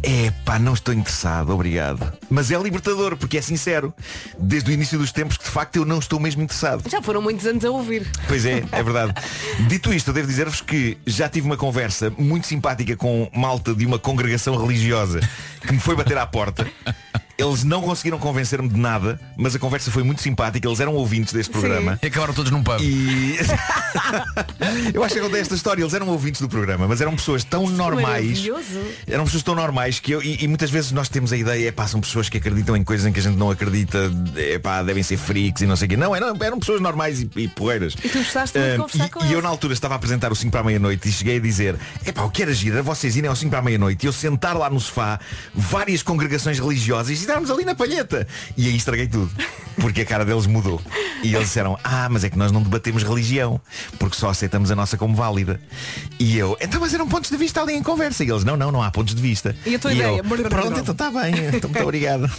é pá, não estou interessado, obrigado. Mas é libertador, porque é sincero. Desde o início dos tempos que de facto eu não estou mesmo interessado. Já foram muitos anos a ouvir. Pois é, é verdade. Dito isto, eu devo dizer-vos que já tive uma conversa muito simpática com malta de uma congregação religiosa que me foi bater à porta. Eles não conseguiram convencer-me de nada, mas a conversa foi muito simpática. Eles eram ouvintes deste programa. E acabaram todos num pub. E eu acho que eu contei esta história. Eles eram ouvintes do programa, mas eram pessoas tão normais. Maravilhoso. Eram pessoas tão normais que eu, e, e muitas vezes nós temos a ideia, é pá, são pessoas que acreditam em coisas em que a gente não acredita, é pá, devem ser freaks e não sei o quê. Não, eram, eram pessoas normais e, e porreiras. E tu gostaste de Ah, conversar e, com e eu eles. na altura estava a apresentar o 5 para a meia-noite e cheguei a dizer, é pá, o que era gira vocês irem ao 5 para a meia-noite e eu sentar lá no sofá, várias congregações religiosas e estarmos ali na palheta. E aí estraguei tudo. Porque a cara deles mudou. E eles disseram, ah, mas é que nós não debatemos religião, porque só aceitamos a nossa como válida. E eu, então mas eram pontos de vista ali em conversa. E eles, não, não, não há pontos de vista. E a tua eu, ideia? Pronto, então está bem, então muito obrigado.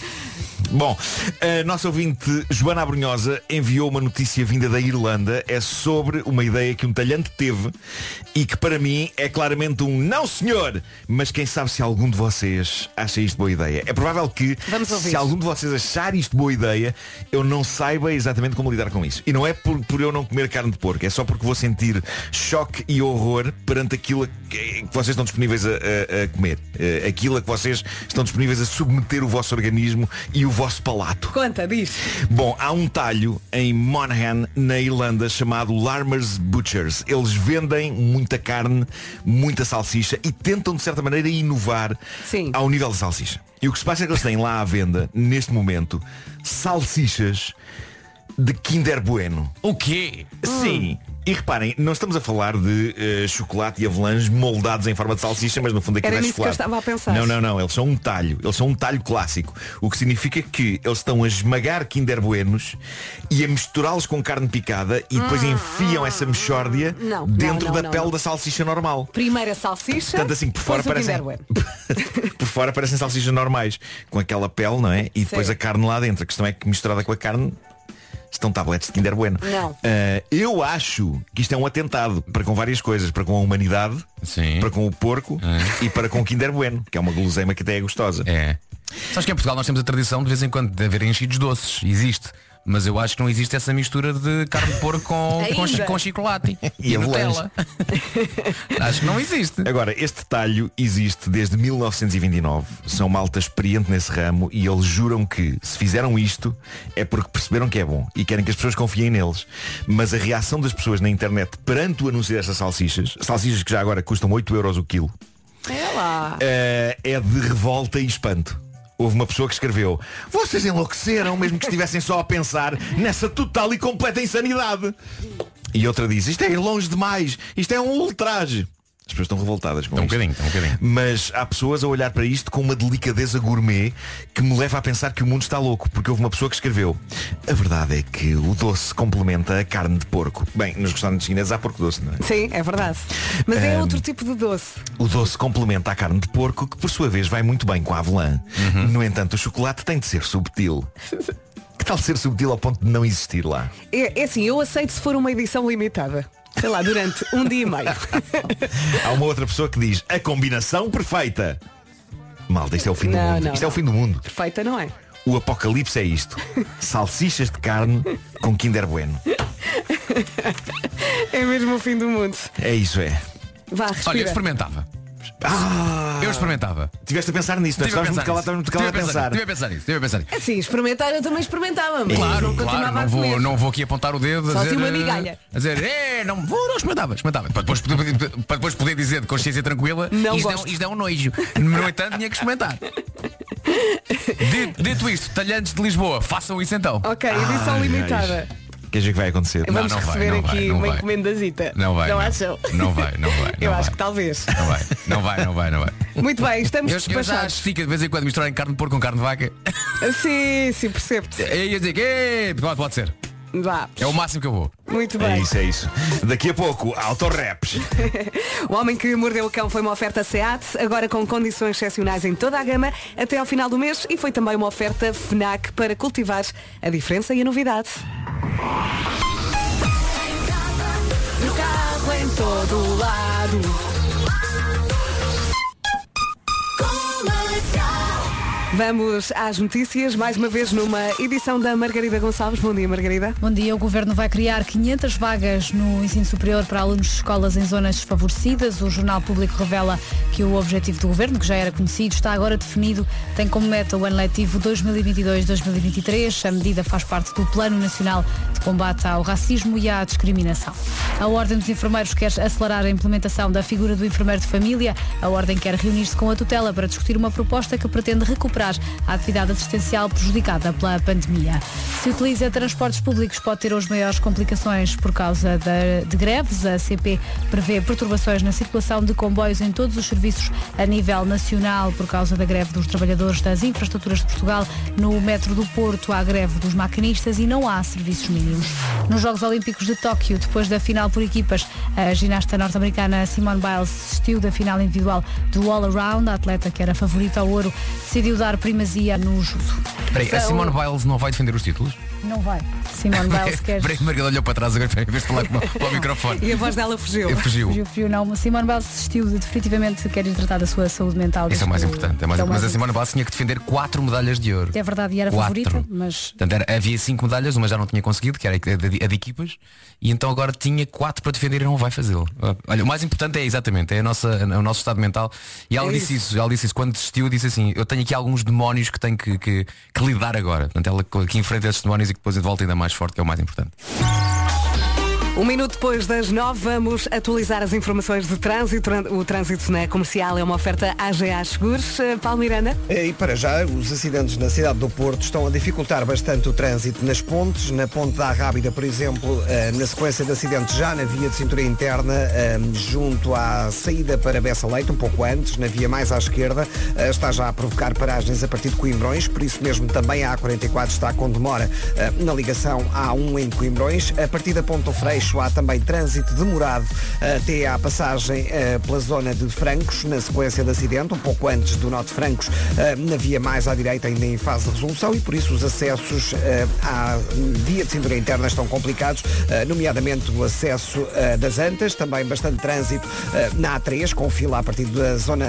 Bom, a nossa ouvinte Joana Abrunhosa enviou uma notícia vinda da Irlanda. É sobre uma ideia que um talhante teve e que para mim é claramente um não senhor. Mas quem sabe se algum de vocês acha isto boa ideia. É provável que se algum de vocês achar isto boa ideia, eu não saiba exatamente como lidar com isso. E não é por, por eu não comer carne de porco, é só porque vou sentir choque e horror perante aquilo que, que vocês estão disponíveis a, a- a comer. Eh, Aquilo a que vocês estão disponíveis a submeter o vosso organismo e o vosso palato. Conta, diz. Bom, há um talho em Monaghan, na Irlanda, chamado Larmer's Butchers. Eles vendem muita carne, muita salsicha e tentam, de certa maneira, inovar ao nível da salsicha. E o que se passa é que eles têm lá à venda, neste momento, salsichas de Kinder Bueno. O quê? Sim. E reparem, não estamos a falar de eh, chocolate e avelãs moldados em forma de salsicha, mas no fundo Era é nisso que eu chocolate. estava a pensar. Não, não, não. Eles são um talho. Eles são um talho clássico. O que significa que eles estão a esmagar Kinder Buenos e a misturá-los com carne picada e depois enfiam essa mexórdia Hum. Não, dentro não, não, da pele da salsicha normal. Primeiro a salsicha. Tanto assim, por fora parecem-. Por fora parecem salsichas normais, com aquela pele, não é? E depois Sim. a carne lá dentro. A questão é que misturada com a carne estão tabletes de Kinder Bueno. Não. Ah, eu acho que isto é um atentado para com várias coisas, para com a humanidade, para com o porco e para com o Kinder Bueno, que é uma guloseima que até é gostosa. É. Sabes que em Portugal nós temos a tradição de vez em quando de haver enchidos doces. Existe. Mas eu acho que não existe essa mistura de carne de porco com, com, com chocolate E e. Nutella. acho que não existe. Agora, este talho existe desde 1929. São malta experiente nesse ramo e eles juram que se fizeram isto é porque perceberam que é bom e querem que as pessoas confiem neles. Mas a reação das pessoas na internet perante o anúncio destas salsichas, salsichas que já agora custam 8 euros o quilo, É lá. eh, é de revolta e espanto. Houve uma pessoa que escreveu Vocês enlouqueceram mesmo que estivessem só a pensar Nessa total e completa insanidade. E outra diz Isto é longe demais. Isto é um ultraje As pessoas estão revoltadas com Estão um isto. bocadinho, estão um bocadinho. Mas há pessoas a olhar para isto com uma delicadeza gourmet Que me leva a pensar que o mundo está louco Porque houve uma pessoa que escreveu A verdade é que o doce complementa a carne de porco Bem, nos restaurantes chineses há porco doce, não é? Sim, é verdade. Mas é outro tipo de doce. O doce complementa a carne de porco, que por sua vez vai muito bem com a avelã. No entanto, o chocolate tem de ser subtil. Que tal ser subtil ao ponto de não existir lá? É, é assim, eu aceito se for uma edição limitada. Sei lá, durante um dia e meio. Há uma outra pessoa que diz a combinação perfeita. Malta, isto é o fim do Não, mundo. não, isto é o não. fim do mundo. Perfeita, não é? O apocalipse é isto. Salsichas de carne com Kinder Bueno. É mesmo o fim do mundo. É isso, é. Vá, respira. Olha, eu experimentava. Eu experimentava. Tiveste a pensar nisso, não é? Estavas muito pensar calado, muito calado a pensar. Tive a pensar nisso, tive a pensar nisso. Assim, experimentar eu também experimentava, mas Claro, não claro, não vou, não vou aqui apontar o dedo Só a assim dizer, uma eh, migalha. a dizer, é, não vou, não experimentava, experimentava. Para depois, poder- para depois poder dizer de consciência tranquila, Não isto, é, um- gosto. isto é um nojo. No entanto, tinha que experimentar. Dito, dito isto, talhantes de Lisboa, façam isso então. Ok, edição Ai, limitada. Quer dizer que vai acontecer? Vamos não vai, receber não aqui vai, não uma vai. encomendazita. Não vai. Não não. acham? Não vai, não vai. Eu não acho vai. que talvez. Não vai, não vai, não vai, não vai. Muito bem, estamos Eu, eu já despachados. estica de vez em quando misturarem carne de porco com carne de vaca. Sim, sim, percebo-te. E dizer que "Ei, pode, pode ser. Vá. É o máximo que eu vou. Muito É bem. isso, é isso. Daqui a pouco, autorraps. O Homem que Mordeu o Cão foi uma oferta SEAT, agora com condições excepcionais em toda a gama, até ao final do mês, e foi também uma oferta FNAC para cultivar a diferença e a novidade. No carro, em todo lado. Vamos às notícias, mais uma vez numa edição da Margarida Gonçalves. Bom dia, Margarida. Bom dia. O Governo vai criar 500 vagas no ensino superior para alunos de escolas em zonas desfavorecidas. O Jornal Público revela que o objetivo do Governo, que já era conhecido, está agora definido. Tem como meta o ano letivo 2022-2023. A medida faz parte do Plano Nacional de Combate ao Racismo e à Discriminação. A Ordem dos Enfermeiros quer acelerar a implementação da figura do enfermeiro de família. A Ordem quer reunir-se com a tutela para discutir uma proposta que pretende recuperar a atividade assistencial prejudicada pela pandemia. Se utiliza transportes públicos, pode ter as maiores complicações por causa da- de greves. A CP prevê perturbações na circulação de comboios em todos os serviços a nível nacional por causa da greve dos trabalhadores das infraestruturas de Portugal. No metro do Porto há greve dos maquinistas e não há serviços mínimos. Nos Jogos Olímpicos de Tóquio, depois da final por equipas, a ginasta norte-americana Simone Biles desistiu da final individual do All-Around. A atleta que era favorita ao ouro decidiu dar primazia no judo. Peraí, a Simone Biles não vai defender os títulos? Não vai. Simone Biles quer... Peraí, Margarida olhou para trás agora em vez de falar com, o microfone. E a voz dela fugiu. Eu fugiu. Fugiu, fugiu, não. Simone Biles desistiu de definitivamente quer ir tratar da sua saúde mental. Isso é o mais importante. É mais é o Mas a mais Simone Biles tinha que defender quatro medalhas de ouro. É verdade, e era Quatro. favorita, mas Portanto, era- havia cinco medalhas, uma já não tinha conseguido, que era a de, a de equipas, e então agora tinha quatro para defender e não vai fazê-lo. Olha, o mais importante é exatamente, é a nossa, é o nosso estado mental. E ela É disse isso. isso. ela disse isso. Quando desistiu, disse assim, eu tenho aqui alguns demónios que tenho que, que, que lidar agora. Portanto, ela que enfrenta esses demónios e que depois volta ainda mais forte, que é o mais importante. Um minuto depois das nove, vamos atualizar as informações de trânsito. O trânsito na comercial é uma oferta AGA Seguros. Eh, Paulo Miranda. E para já, os acidentes na cidade do Porto estão a dificultar bastante o trânsito nas pontes. Na ponte da Rábida, por exemplo, eh, na sequência de acidentes já na via de cintura interna, eh, junto à saída para Bessa Leite, um pouco antes, na via mais à esquerda, está já a provocar paragens a partir de Coimbrões. Por isso mesmo também a A44 está com demora na ligação A1 em Coimbrões. A partir da Ponte do Há também trânsito demorado eh, até à passagem eh, pela zona de Francos, na sequência de acidente, um pouco antes do Norte Francos, eh, na via mais à direita ainda em fase de resolução e por isso os acessos à via de cintura interna estão complicados, nomeadamente o acesso das Antas, também bastante trânsito na A3, com fila a partir da zona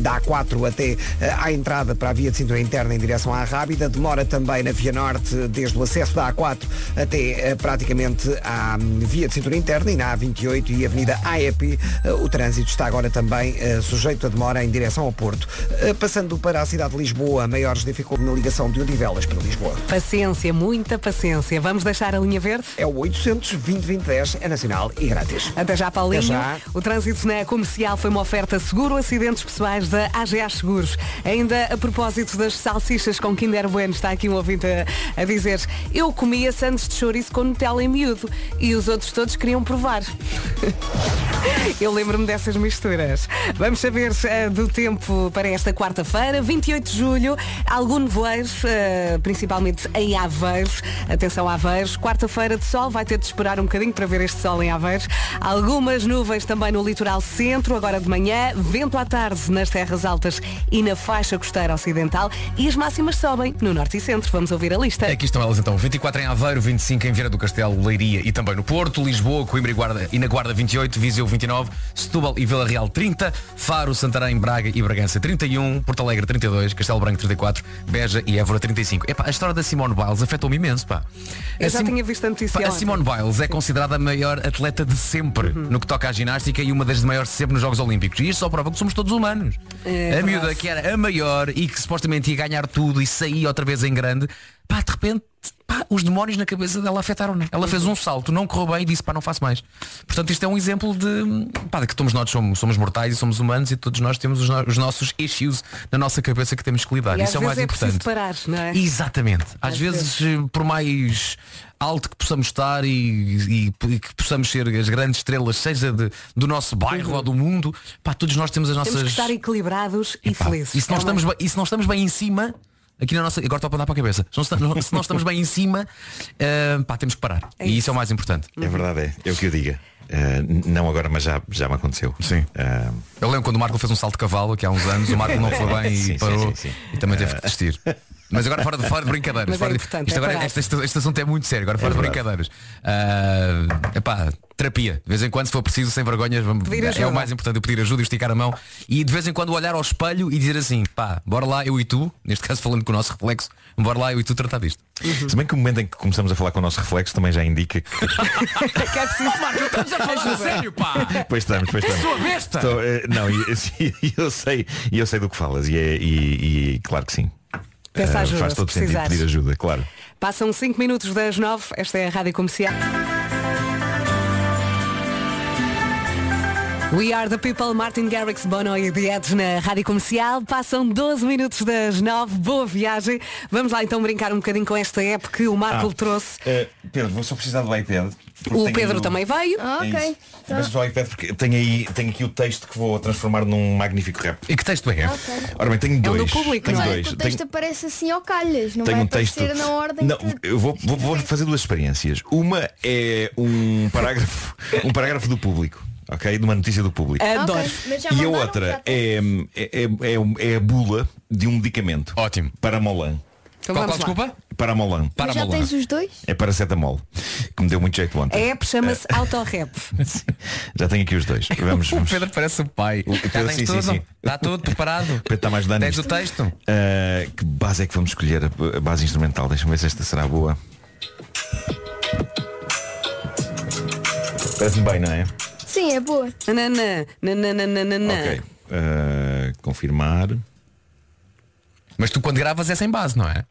da A4 até à entrada para a via de cintura interna em direção à Rábida, demora também na via norte, desde o acesso da A4 até praticamente à via de cintura interna e na A28 e Avenida AEP, eh, o trânsito está agora também eh, sujeito a demora em direção ao Porto. Eh, Passando para a cidade de Lisboa, maiores dificuldades na ligação de Odivelas para Lisboa. Paciência, muita paciência. Vamos deixar a linha verde? É o 800 2010 é nacional e grátis. Até já, Paulinho. Até já. O trânsito na comercial foi uma oferta seguro acidentes pessoais da AGA Seguros. Ainda a propósito das salsichas com Kinder Bueno, está aqui um ouvinte a, a dizer eu comia sandes de chouriço com Nutella em miúdo e os outros todos queriam provar. eu lembro-me dessas misturas. Vamos saber eh, do tempo para esta quarta-feira, 28 de julho, algum nevoeiro, eh, principalmente em Aveiros. Atenção Aveiros, quarta-feira de sol, vai ter de esperar um bocadinho para ver este sol em Aveiros. Algumas nuvens também no litoral centro, agora de manhã, vento à tarde nas terras altas e na faixa costeira ocidental e as máximas sobem no norte e centro. Vamos ouvir a lista. Aqui estão elas então. 24 em Aveiro, 25 em Vieira do Castelo, Leiria e também no Porto, Lisboa, Coimbra e, Guarda, e na Guarda 28, Viseu 29, Setúbal e Vila Real 30, Faro, Santarém, Braga e Bragança 31, Porto Alegre 32, Castelo Branco 34, Beja e Évora 35. Epá, a história da Simone Biles afetou-me imenso, pá. Eu A já Sim- tinha visto a notícia Pá, A. Simone Biles é considerada a maior atleta de sempre Uhum. no que toca à ginástica e uma das maiores de sempre nos Jogos Olímpicos. E isto só prova que somos todos humanos. É a miúda que era a maior e que supostamente ia ganhar tudo e sair outra vez em grande, pá, de repente, pá, os demónios na cabeça dela afetaram-na. Ela fez um salto, não correu bem e disse, pá, não faço mais. Portanto, isto é um exemplo de, pá, de que todos nós somos, somos mortais e somos humanos e todos nós temos os, no- os nossos issues na nossa cabeça que temos que lidar. E Isso é o vezes mais é importante. parar, não é? Exatamente. Às, Às vezes, eh, por mais alto que possamos estar e, e- e que possamos ser as grandes estrelas, seja de- do nosso bairro ou do mundo, pá, todos nós temos as nossas. Temos que estar equilibrados e felizes. E se, não estamos bem, e se não estamos bem em cima, aqui na nossa. Agora estou a apontar para a cabeça. Se não, está- se não estamos bem em cima, eh, pá, temos que parar. É e isso é o mais importante. É verdade, é. É o que eu diga. Eh, não agora, mas já, já me aconteceu. Sim. Eh, Eu lembro quando o Marco fez um salto de cavalo aqui há uns anos, o Marco não foi bem sim, e parou sim, sim. e também teve que desistir. Mas agora fora de, fora de brincadeiras. Mas é fora de- importante, isto é agora, este, este- este assunto é muito sério, agora fora de verdade. brincadeiras. Ah, epá, terapia. De vez em quando, se for preciso, sem vergonhas, vamos, Pedir é o mais importante, eu pedir ajuda e esticar a mão. E de vez em quando olhar ao espelho e dizer assim, pá, bora lá, eu e tu, neste caso falando com o nosso reflexo, bora lá, eu e tu tratar disto. Se bem que o momento em que começamos a falar com o nosso reflexo também já indica que. que é preciso Estamos a falar a sério, pá! pois estamos, pois estamos. Sua besta! Estou, eh, não, e- e eu sei, e eu sei do que falas e, é, e, e claro que sim. Peça Eh, ajuda, faz se todo sentido precisares. pedir ajuda, claro. Passam 5 minutos das 9, esta é a Rádio Comercial. We are the people, Martin Garrix, Bono e The Edge na Rádio Comercial. Passam 12 minutos das 9, boa viagem. Vamos lá então brincar um bocadinho com esta app que o Marco Ah, trouxe. eh, Pedro, vou só precisar do iPad. O Pedro aí também veio. Ah, É ok. isso. Mas o iPad porque tenho aí tenho aqui o texto que vou transformar num magnífico rap. E que texto é? Ok. Ora bem, tenho É dois. do público, tenho não é? dois. Mas o texto Tenho, aparece assim ao calhas, não tenho vai um texto. na ordem Não, que... eu vou, vou, vou fazer duas experiências. Uma é um parágrafo, um parágrafo do público. Ok? De uma notícia do público. Adoro. E a outra é, é, é, é a bula de um medicamento. Ótimo. Para Molan. Então Qual, qual, desculpa? Para Molan. Para já Molan. tens os dois? É paracetamol. Que me deu muito jeito A ontem. app chama-se Autorap. Já tenho aqui os dois. Vamos, O vamos. Pedro parece o pai. O Pedro, sim, sim, tudo? sim. Está tudo preparado? Pedro está mais dando Tens o texto? Uh, que base é que vamos escolher? A a base instrumental. Deixa-me ver se esta será boa. Parece-me bem, não é? Sim, é boa. Nananã, nananana. Ok. Uh, confirmar. Mas tu quando gravas é sem base, não é?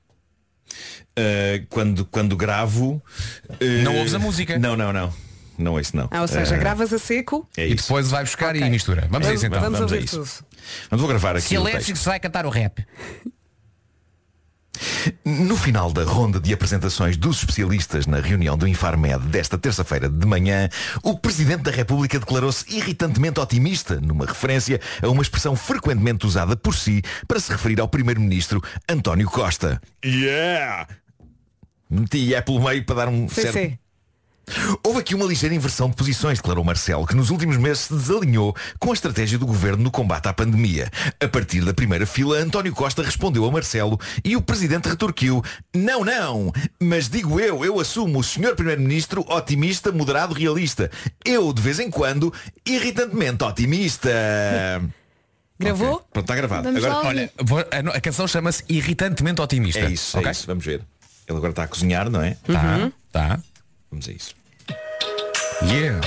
Uh, quando, quando gravo. uh, Não ouves a música? Não, não, não. Não ouço não. Ah, ou seja, Uh, gravas a seco. É E isso. depois vai buscar Ok. e mistura. Vamos a isso então. Vamos, vamos a ouvir isso. tudo. Mas vou gravar aqui Silêncio que se vai cantar o rap. No final da ronda de apresentações dos especialistas na reunião do Infarmed desta terça-feira de manhã, o Presidente da República declarou-se irritantemente otimista, numa referência a uma expressão frequentemente usada por si para se referir ao Primeiro-Ministro António Costa. Yeah! Meti é pelo meio para dar um Sim, certo... sim. Houve aqui uma ligeira inversão de posições, declarou Marcelo, que nos últimos meses se desalinhou com a estratégia do governo no combate à pandemia. A partir da primeira fila, António Costa respondeu a Marcelo e o presidente retorquiu: Não, não, mas digo eu, eu assumo o senhor primeiro-ministro otimista, moderado, realista. Eu, de vez em quando, irritantemente otimista. Gravou? Ok, Pronto, está gravado. Vamos Agora. Olha, vou- a, canção chama-se Irritantemente Otimista. é isso, é Ok? isso, vamos ver. Ele agora está a cozinhar, não é? Tá, tá. Vamos a isso. Yeah.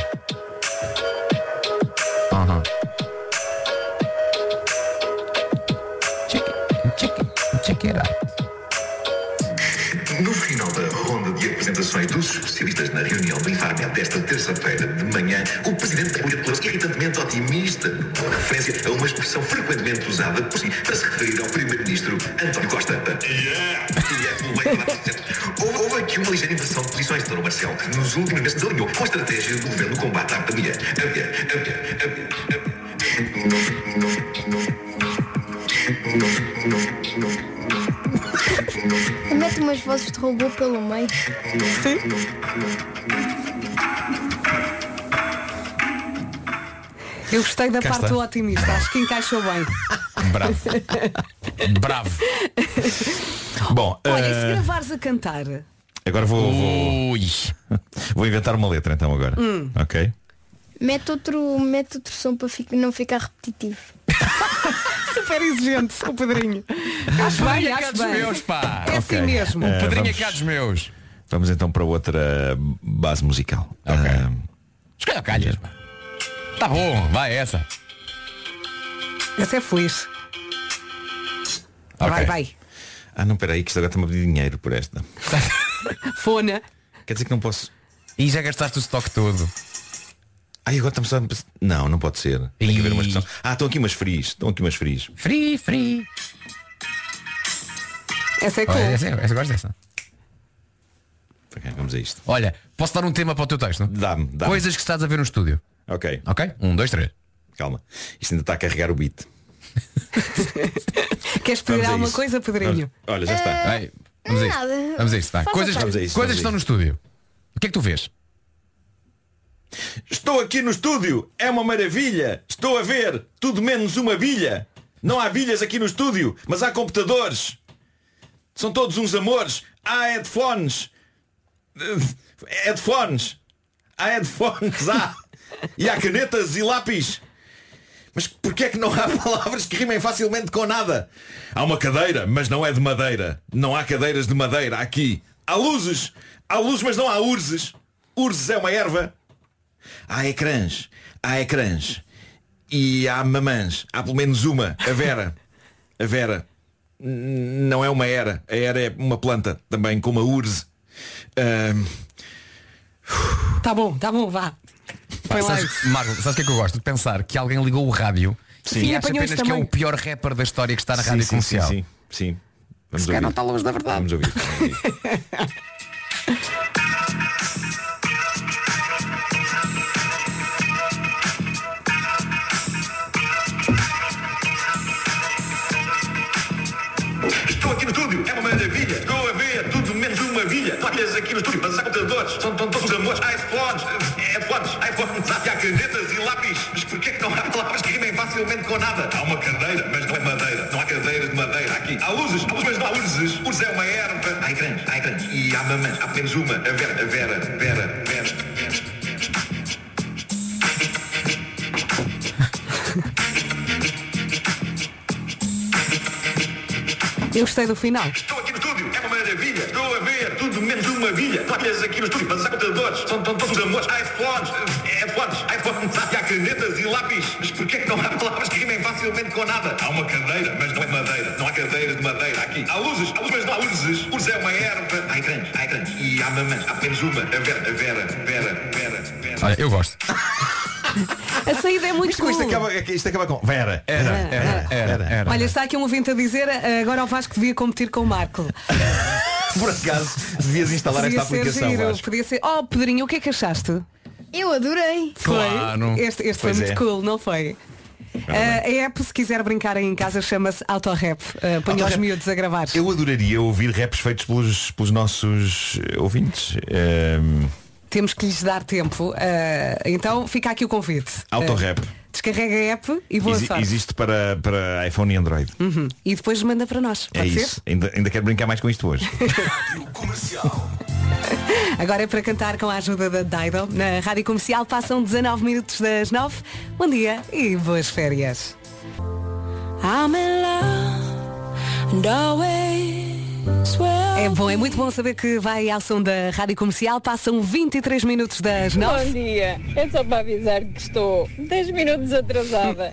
De apresentações dos especialistas na reunião do Infarmed desta terça-feira de manhã, o Presidente da República declarou-se irritantemente otimista, numa referência a uma expressão frequentemente usada por si para se referir ao Primeiro-Ministro António Costa. Yeah! Yeah, base. Houve, aqui uma ligeira inversão de posições, Dr. Marcelo, que nos últimos meses desalinhou com a estratégia do governo no combate à pandemia. Havia, havia, vozes de robô pelo meio. Eu gostei da Cá parte está. do otimista, acho que encaixou bem. Bravo. Bravo. Bom, Olha, e se eh, gravares a cantar? agora vou, vou, Ui. vou inventar uma letra então agora. Hum. Ok? Mete outro, mete outro som para fi- não ficar repetitivo. Super exigente, o Pedrinho. Acho bem, é acho dos bem. meus, pá. É assim mesmo. Eh, Pedrinho é vamos- cá dos meus. Vamos então para outra base musical. Ah, Escolha calhas. pá. Tá bom, vai essa. Esse é feliz. ok. Vai, vai. Ah não, peraí, que isto agora está-me a pedir dinheiro por esta. Fona. Quer dizer que não posso. E já gastaste o estoque todo. Ai, agora estamos a- Não, não pode ser. Tem que haver uma expressão. Ah, estão aqui umas frias. Estão aqui umas frias. Free, free. Essa é cool. Olha, essa, essa gosto dessa. Ok, vamos a isto. Olha, posso dar um tema para o teu texto? Dá-me, dá-me. Coisas que estás a ver no estúdio. Ok. Ok? Um, dois, três. Calma. Isto ainda está a carregar o beat. Queres pedir Vamos a alguma isso. coisa, Pedrinho? Vamos- Olha, já está. Vai, vamos a isto. Nada. Vamos a isto. Coisas. Vamos a coisas vamos que a estão no estúdio. O que é que tu vês? Estou aqui no estúdio. É uma maravilha. Estou a ver. Tudo menos uma bilha. Não há bilhas aqui no estúdio, mas há computadores. São todos uns amores. Há headphones. Eh, Headphones. Há headphones. Há. E há canetas e lápis. Mas porquê é que não há palavras que rimem facilmente com nada? Há uma cadeira, mas não é de madeira. Não há cadeiras de madeira aqui. Há luzes. Há luzes, mas não há urzes. Urzes é uma erva. Há ecrãs. Há ecrãs. E há mamãs. Há pelo menos uma. A Vera. A Vera. Não é uma era. A era é uma planta também, com uma urze. Ahm, Tá bom, tá bom, vá. Lá sabes. Marco, sabes o que é que eu gosto? De pensar que alguém ligou o rádio Sim, e acha apenas que é o pior rapper da história que está na sim, rádio sim, comercial. Sim, sim, sim. Vamos Se calhar ouvir. não está longe da verdade. Vamos ouvir. Vamos ouvir. aqui no estúdio, mas há computadores. São tão todos amores. IPhones, iPhones, iPhones. Há canetas e lápis. Mas porquê que não há palavras que rimem facilmente com nada? Há uma cadeira, mas não é madeira. Não há cadeiras de madeira aqui. Há luzes, luzes, mas não há urzes. Urzes é uma erva. Há ecrãs, há ecrãs. E há mamãs. Há menos uma. A Vera, a Vera, Vera, Eu gostei do final. Estou aqui no estúdio, é uma maravilha. Estou a ver tudo menos uma vilha. Olhas aqui no estúdio, mas há computadores. São todos amores. Há iPhones, eh, iPhones, iPhones. Há canetas e lápis. Mas porquê que não há palavras que rimem facilmente com nada? Há uma cadeira, mas não é madeira. Não há cadeiras de madeira aqui. Há luzes, há luzes, mas não há urzes. Urzes é uma erva. Há ecrãs, há ecrãs. E há mamãs. Há apenas uma. A Vera, a Vera, Vera, Vera, Vera. Olha, eu gosto. A saída é muito Isto, cool. isto, acaba, isto acaba com Vera. Era, era, era, era. Olha, está aqui um ouvinte a dizer agora o Vasco devia competir com o Marco. Por acaso, devias instalar Podia esta aplicação. giro, Vasco. podia ser. Oh, Pedrinho, o que é que achaste? Eu adorei. Claro. Foi? Este, este foi muito é. cool, não foi? Eh, a app, se quiser brincar aí em casa, chama-se Autorap. Uh, Põe os Autorap. miúdos a gravar. Eu adoraria ouvir raps feitos pelos, pelos nossos ouvintes. Ehm, Temos que lhes dar tempo. Eh, então fica aqui o convite. Autorap. Eh, descarrega a app e boa Exi- sorte. existe para, para iPhone e Android. Uhum. E depois manda para nós. É ser? isso. Ainda, ainda quero brincar mais com isto hoje. Agora é para cantar com a ajuda da Dido. Na Rádio Comercial passam 19 minutos das 9. Bom dia e boas férias. I'm in love É bom, é muito bom saber que vai ao som da Rádio Comercial. Passam 23 minutos das 9. Bom dia, é só para avisar que estou 10 minutos atrasada.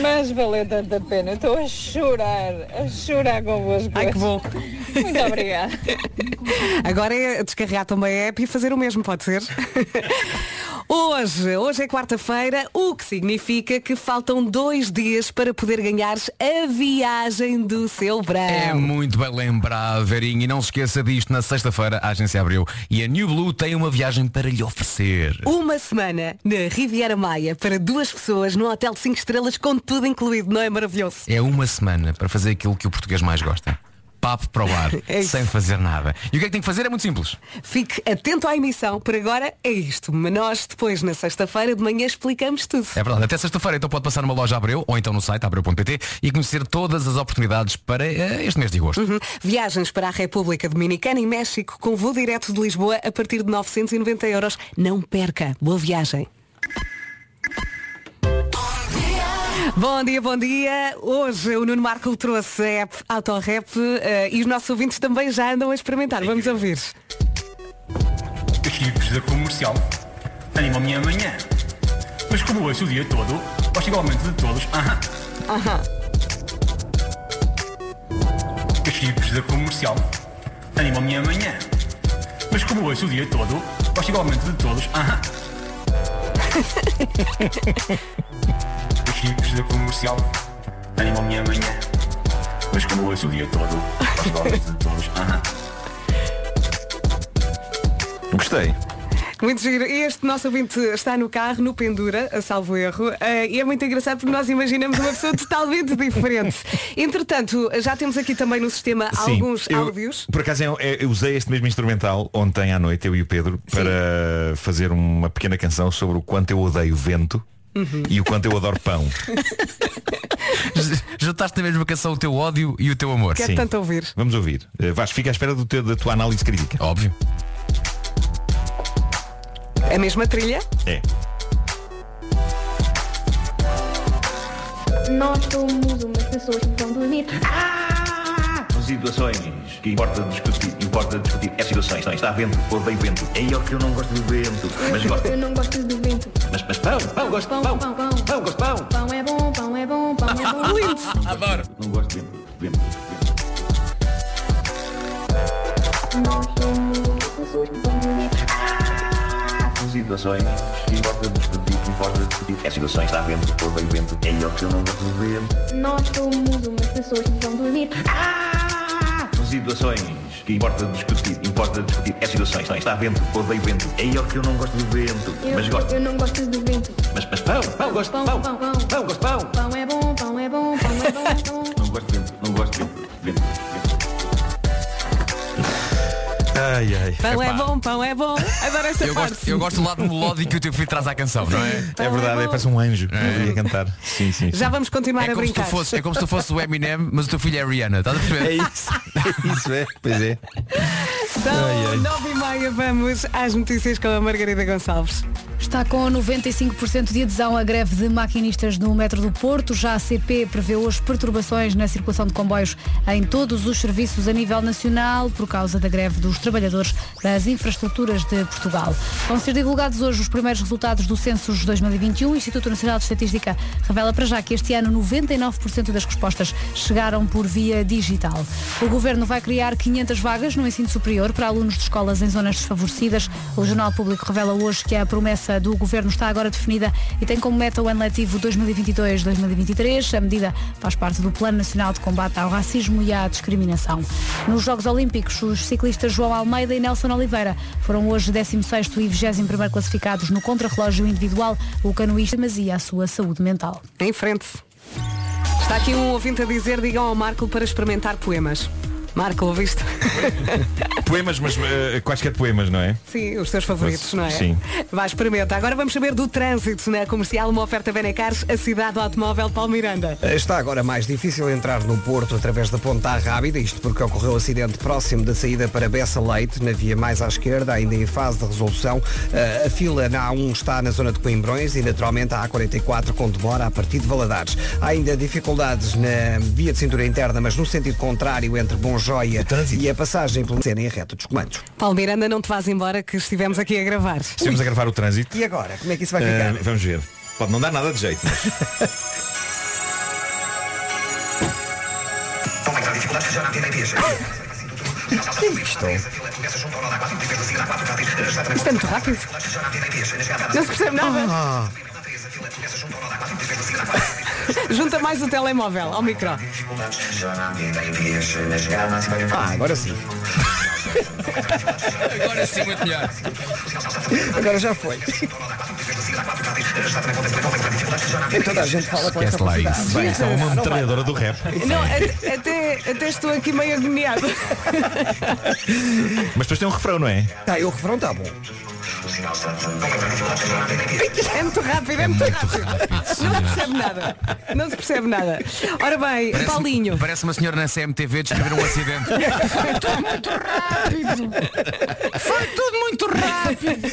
Mas valeu tanto a pena, estou a chorar, a chorar convosco. Ai que bom. Muito obrigada. Agora é descarregar também a app e fazer o mesmo, pode ser? Hoje, hoje é quarta-feira, o que significa que faltam dois dias para poder ganhar a viagem do seu verão. É muito bem lembrado, Verinho. E não se esqueça disto, na sexta-feira a agência abriu e a New Blue tem uma viagem para lhe oferecer. Uma semana na Riviera Maia para duas pessoas num hotel de 5 estrelas com tudo incluído, não é maravilhoso? É uma semana para fazer aquilo que o português mais gosta. Papo para o ar, É sem fazer nada. E o que é que tem que fazer? É muito simples. Fique atento à emissão, por agora é isto. Mas nós depois, na sexta-feira de manhã, explicamos tudo. É verdade, até sexta-feira então pode passar numa loja Abreu ou então no site abreu.pt e conhecer todas as oportunidades para eh, este mês de agosto. Uhum. Viagens para a República Dominicana e México com voo direto de Lisboa a partir de 990 euros. Não perca. Boa viagem. Bom dia, bom dia. Hoje o Nuno Marco trouxe a app Autorap eh, e os nossos ouvintes também já andam a experimentar. Vamos ouvir. Chips da comercial animam a minha manhã. Mas como ouço o dia todo, gosto igualmente de todos. Aham. Aham. Chips da comercial animam a minha manhã. Mas como ouço o dia todo, gosto igualmente de todos. Aham. Da comercial animam minha manhã. Mas como ouço o dia todo, de todos. Aham. Gostei. Muito giro. E Este nosso ouvinte está no carro, no Pendura, a salvo erro, eh, e é muito engraçado porque nós imaginamos uma pessoa totalmente diferente. Entretanto, já temos aqui também no sistema Sim, alguns eu- áudios. Por acaso eu, eu usei este mesmo instrumental ontem à noite, eu e o Pedro, para fazer uma pequena canção sobre o quanto eu odeio vento Uhum. e o quanto eu adoro pão. Juntaste na mesma canção o teu ódio e o teu amor. Quero tanto ouvir. Vamos ouvir. Eh, Vasco, fica à espera do teu- da tua análise crítica. Óbvio. A mesma trilha? É. Nós somos umas pessoas que vão dormir. Situações que importa discutir, importa discutir é situações. Não, está vento, odeio vento. É eu que eu não gosto de vento. Mas gosto. Eu não gosto do vento. Mas, pão, pão, gosto de pão. Pão, pão. Pão, gosto de pão. Pão é bom, pão é bom, pão é bom. Lindo. Adoro. Não gosto de vento. Vento. Nós somos pessoas que vão dormir. Situações que importa discutir, importa discutir é situações. Está vento, odeio vento. É eu que eu não gosto de vento. Nós somos umas pessoas que vão dormir. Situações que importa discutir, importa discutir é situações. Está vento, odeio vento. É eu que eu não gosto de vento. Eu, Mas gosto. eu não gosto do vento. Mas, mas pão, pão, gosto de pão. Pão, pão. Pão, gosto de pão. Pão é bom, pão é bom, pão é bom. Não gosto de vento, não gosto de vento. Vento. Ai, ai. Pão é bom, pão é bom. Adoro esta Eu parte. gosto, eu gosto do lado melódico que o teu filho traz à canção, não é? É verdade, é, parece um anjo ali a cantar. Sim, sim. Já vamos continuar É a como, se tu brincar. fosse, é como se tu fosse o Eminem, mas o teu filho é a Rihanna. Estás a perceber? É isso. É isso, é. Pois é. São nove e meia, vamos às notícias com a Margarida Gonçalves. Está com 95% de adesão à greve de maquinistas no metro do Porto. Já a CP prevê hoje perturbações na circulação de comboios em todos os serviços a nível nacional por causa da greve dos trabalhadores das infraestruturas de Portugal. Vão ser divulgados hoje os primeiros resultados do Census 2021. O Instituto Nacional de Estatística revela para já que este ano 99% das respostas chegaram por via digital. O Governo vai criar 500 vagas no ensino superior para alunos de escolas em zonas desfavorecidas. O Jornal Público revela hoje que a promessa do Governo está agora definida e tem como meta o ano letivo 2022-2023. A medida faz parte do Plano Nacional de Combate ao Racismo e à Discriminação. Nos Jogos Olímpicos, os ciclistas João Almeida e Nelson Oliveira foram hoje 16º e 21º classificados no contrarrelógio individual. O canoísta mazia a sua saúde mental. Em frente. Está aqui um ouvinte a dizer, digam ao Marco para experimentar poemas. Marco, ouviste? Poemas, mas eh, quaisquer poemas, não é? Sim, os teus favoritos, não é? Sim. Vai, experimenta. Agora vamos saber do trânsito na comercial, uma oferta Benecares, a cidade do automóvel Paulo Miranda. Está agora mais difícil entrar no Porto através da Ponta Rábida, isto porque ocorreu um acidente próximo da saída para Bessa Leite, na via mais à esquerda, ainda em fase de resolução. Eh, A fila na A1 está na zona de Coimbrões e naturalmente a A44 com demora a partir de Valadares. Há ainda dificuldades na via de cintura interna, mas no sentido contrário entre Bom Joia e a passagem pelo cena em reta dos comandos. Paulo Miranda, não te vás embora que estivemos aqui a gravar. Estivemos a gravar o trânsito. E agora, como é que isso vai Eh, ficar? vamos ver. Pode não dar nada de jeito, mas. Isto é muito rápido. Não se percebe nada. Ah. Junta mais o telemóvel ao micro. Ah, agora sim. Agora sim, muito melhor. Agora já foi. E toda a gente fala com Esquece lá isso. Bem, isso é uma metralhadora do rap. Não, até, até, até estou aqui meio agoniado. Mas depois tem um refrão, não é? Tá, e o refrão está bom. É muito rápido, é muito rápido. Não se percebe nada. Não se percebe nada. Ora bem, Parece, Paulinho. parece uma senhora na CMTV descrever um acidente. Foi tudo muito rápido. Foi tudo muito rápido.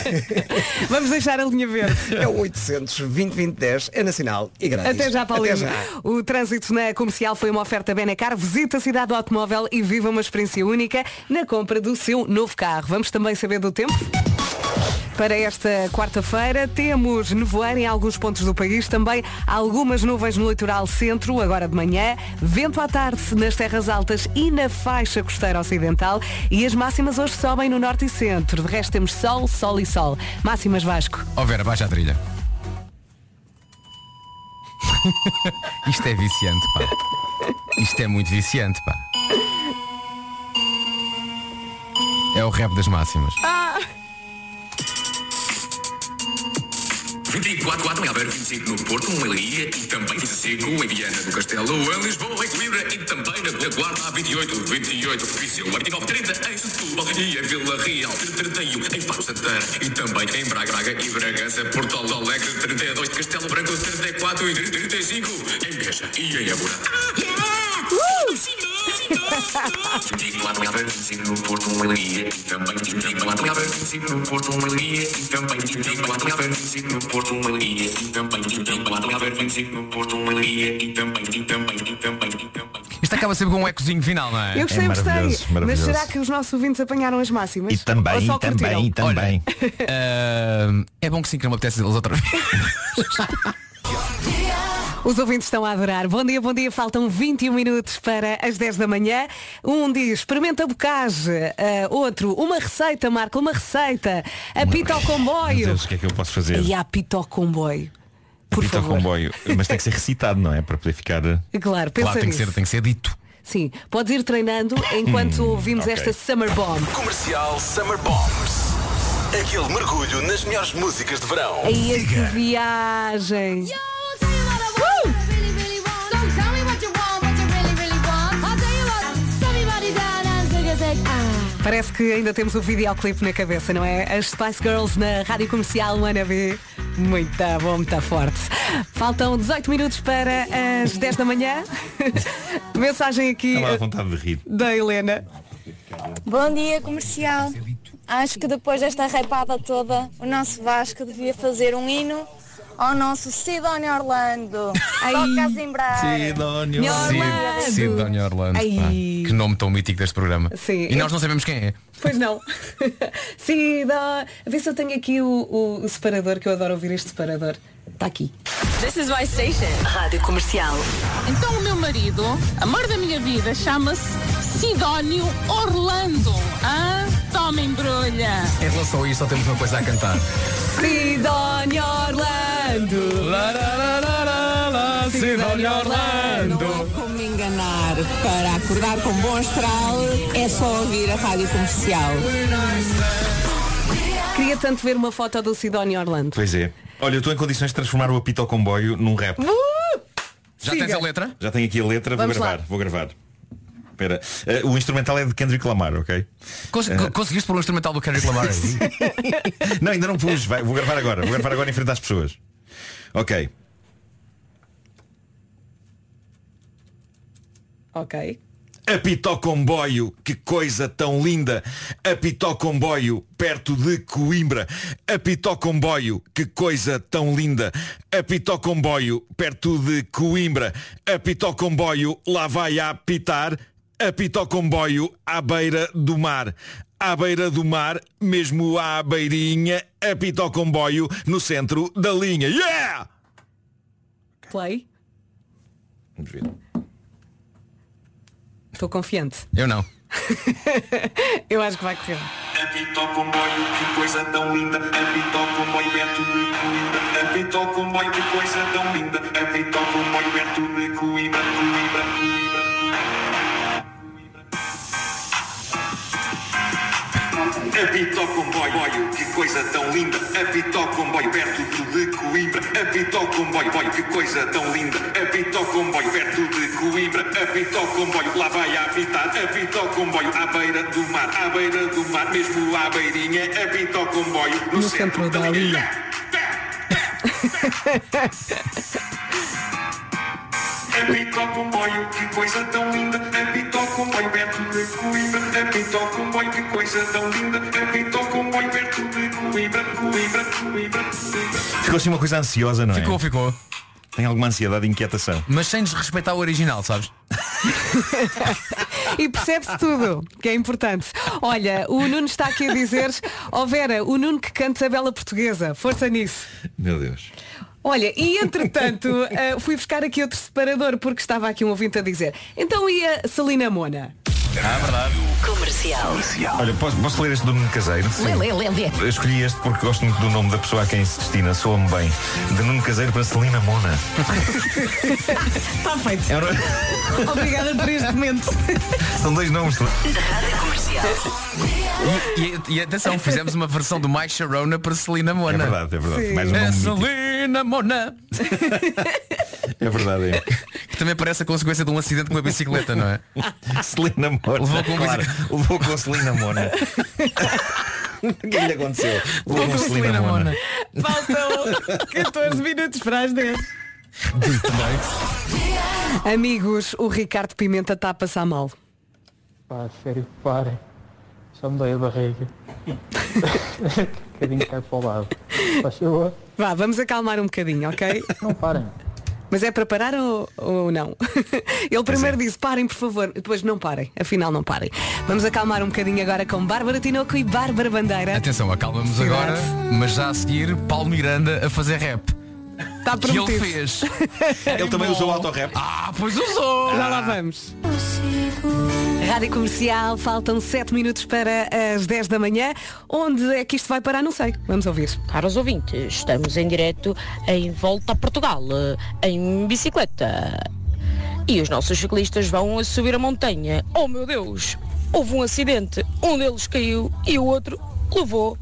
Vamos deixar a linha verde. É o 800 2010 é nacional e grátis. Até já, Paulinho. Até já. O trânsito na comercial foi uma oferta Benacar. Visita a cidade do automóvel e viva uma experiência única na compra do seu novo carro. Vamos também saber do tempo? Para esta quarta-feira temos nevoeiro em alguns pontos do país, também algumas nuvens no litoral centro, agora de manhã, vento à tarde nas terras altas e na faixa costeira ocidental e as máximas hoje sobem no norte e centro. De resto temos sol, sol e sol. Máximas Vasco. Ó Vera, baixa a trilha. Isto é viciante, pá. Isto é muito viciante, pá. É o rap das máximas. 24, 4 em Alberto, 25 no Porto, 1 em Leiria e também 25 em Viana do Castelo, em Lisboa, em Coimbra e também na Guarda, 28, 28, Viseu, 29, 30 em Setúbal e em Vila Real, 31 em Faro Santana e também em Braga, Braga e Bragança, Porto Alegre, 32, Castelo Branco, 34 e 35 em Beja e em Évora. 24 em Alberto, 25 no Porto, 1 em Leiria e também 24 em Alberto, 25 no Porto, 1 em Leiria e também 24 em Alberto, 25 no Porto, 1 em Leiria e também 24 em Alberto, 25 no Porto, 1 em Leiria e também e também e também e também. Isto acaba sempre com um ecozinho final, não é? Eu gostei, gostei. maravilhoso, Mas maravilhoso. será que os nossos ouvintes apanharam as máximas? E também, e também, e também. Ah, é bom que sim, que não me apetece eles outra vez. Os ouvintes estão a adorar. Bom dia, bom dia. Faltam 21 minutos para as 10 da manhã. Um diz, experimenta bocage. Ah, outro, uma receita, Marco, uma receita. Apita ao Meu comboio. Deus, o que é que eu posso fazer? E apita ao comboio. Por Apita ao favor. comboio. Mas tem que ser recitado, não é? Para poder ficar. Claro, pensa Claro, tem que, nisso. ser, tem que ser dito. Sim, podes ir treinando enquanto ouvimos ok. esta Summer Bomb. Comercial Summer Bombs. Aquele mergulho nas melhores músicas de verão. Aí que viagem. Parece que ainda temos o videoclipe na cabeça, não é? As Spice Girls na rádio comercial Mana B. Muito bom, muito forte. Faltam 18 minutos para as 10 da manhã. Mensagem aqui Estava à vontade de rir. da Helena. Bom dia, comercial. Acho que depois desta repada toda, o nosso Vasco devia fazer um hino ao nosso Sidónio Orlando. Toca a zimbrar. Sidónio. Orlando. Sid- Sidónia Orlando. Ai. pá. Que nome tão mítico deste programa. Sim. E nós não sabemos quem é. Pois não. Sim, dá. A ver se eu tenho aqui o, o- o separador, que eu adoro ouvir este separador. Está aqui. This is my station. Rádio Comercial. Então o meu marido, amor da minha vida, chama-se Sidónio Orlando. Ah, toma embrulha. Em relação a isto, só temos uma coisa a cantar. Sidónia Orlando. Sidónia Não como me enganar. Para acordar com bom astral é só ouvir a rádio comercial. Queria tanto ver uma foto do Sidónia Orlando. Pois é. Olha, eu estou em condições de transformar o apito ao comboio num rap. Uh! Já Siga. tens a letra? Já tenho aqui a letra, Vamos vou lá. gravar, vou gravar. Espera. Eh, o instrumental é de Kendrick Lamar, ok? Cons- Eh. Conseguiste pôr um instrumental do Kendrick Lamar? Não, ainda não pus. Vai, vou gravar agora. Vou gravar agora em frente às pessoas. Ok. Ok. Apito ao comboio, que coisa tão linda. Apito ao comboio, perto de Coimbra. Apito ao comboio, que coisa tão linda. Apito ao comboio, perto de Coimbra. Apito ao comboio, lá vai a apitar. Apito ao comboio, à beira do mar. À beira do mar, mesmo à beirinha. Apito ao comboio, no centro da linha. Yeah! Play. Vamos ver. Estou confiante. Eu não. Eu acho que vai correr. Apito ao comboio, que coisa tão linda. Apito ao comboio, perto de Coimbra. Apito ao comboio, que coisa tão linda. Apito ao comboio, perto de Coimbra. Ao comboio, que coisa tão linda. Apito ao comboio, perto de Coimbra. Apito ao comboio, boio, que coisa tão linda. Apito ao comboio, perto de Coimbra. Apito ao comboio, lá vai a apitar. Apito ao comboio, à beira do mar. À beira do mar, mesmo à beirinha. Apito ao comboio, no, No centro da linha. Apito ao comboio, que coisa tão linda. Apito perto de Coimbra. Comboio, que coisa tão linda. Comboio, perto de Coimbra. Ficou assim uma coisa ansiosa, não é? Ficou, ficou. Tem alguma ansiedade e inquietação. Mas sem desrespeitar o original, sabes? E percebe-se tudo, que é importante. Olha, o Nuno está aqui a dizer, ó Vera, o Nuno que canta a bela portuguesa, força nisso. Meu Deus. Olha, e entretanto, eh, fui buscar aqui outro separador porque estava aqui um ouvinte a dizer, então ia Celina Mona. Ah, verdade. Comercial. Olha, posso, posso ler este do Nuno Caseiro? Lê, lê, lê, lê. Eu escolhi este porque gosto muito do nome da pessoa a quem se destina, soa-me bem. De Nuno Caseiro para Celina Mona. Está feito. É um- Obrigada por este momento. São dois nomes. Rádio Comercial. E, e- e atenção, fizemos uma versão do My Sharona para Celina Mona. É verdade, é verdade. Sim. Mais um nome é Celina Mona. É verdade, é. Que também parece a consequência de um acidente com uma bicicleta, não é? Celina Mona. Levou com claro, levou com Celina Mona. O que é que lhe aconteceu? Levou com Celina Mona. Faltam 14 minutos para as 10. Amigos, o Ricardo Pimenta está a passar mal. Pá, sério, parem. Só me dói a barriga. um bocadinho cai para o lado. Faz favor. Vá, vamos acalmar um bocadinho, ok? Não parem. Mas é para parar ou, ou não? Ele primeiro disse parem, por favor, depois não parem, afinal não parem. Vamos acalmar um bocadinho agora com Bárbara Tinoco e Bárbara Bandeira. Atenção, acalmamos Cidade. agora, mas já a seguir, Paulo Miranda a fazer rap. Está Que ele fez. Ele também usou autorrap. Ah, pois usou! Já lá vamos. Rádio Comercial, faltam 7 minutos para as 10 da manhã. Onde é que isto vai parar? Não sei. Vamos ouvir. Caros ouvintes, estamos em direto em Volta a Portugal, eh, em bicicleta. E os nossos ciclistas vão a subir a montanha. Oh meu Deus! Houve um acidente. Um deles caiu e o outro levou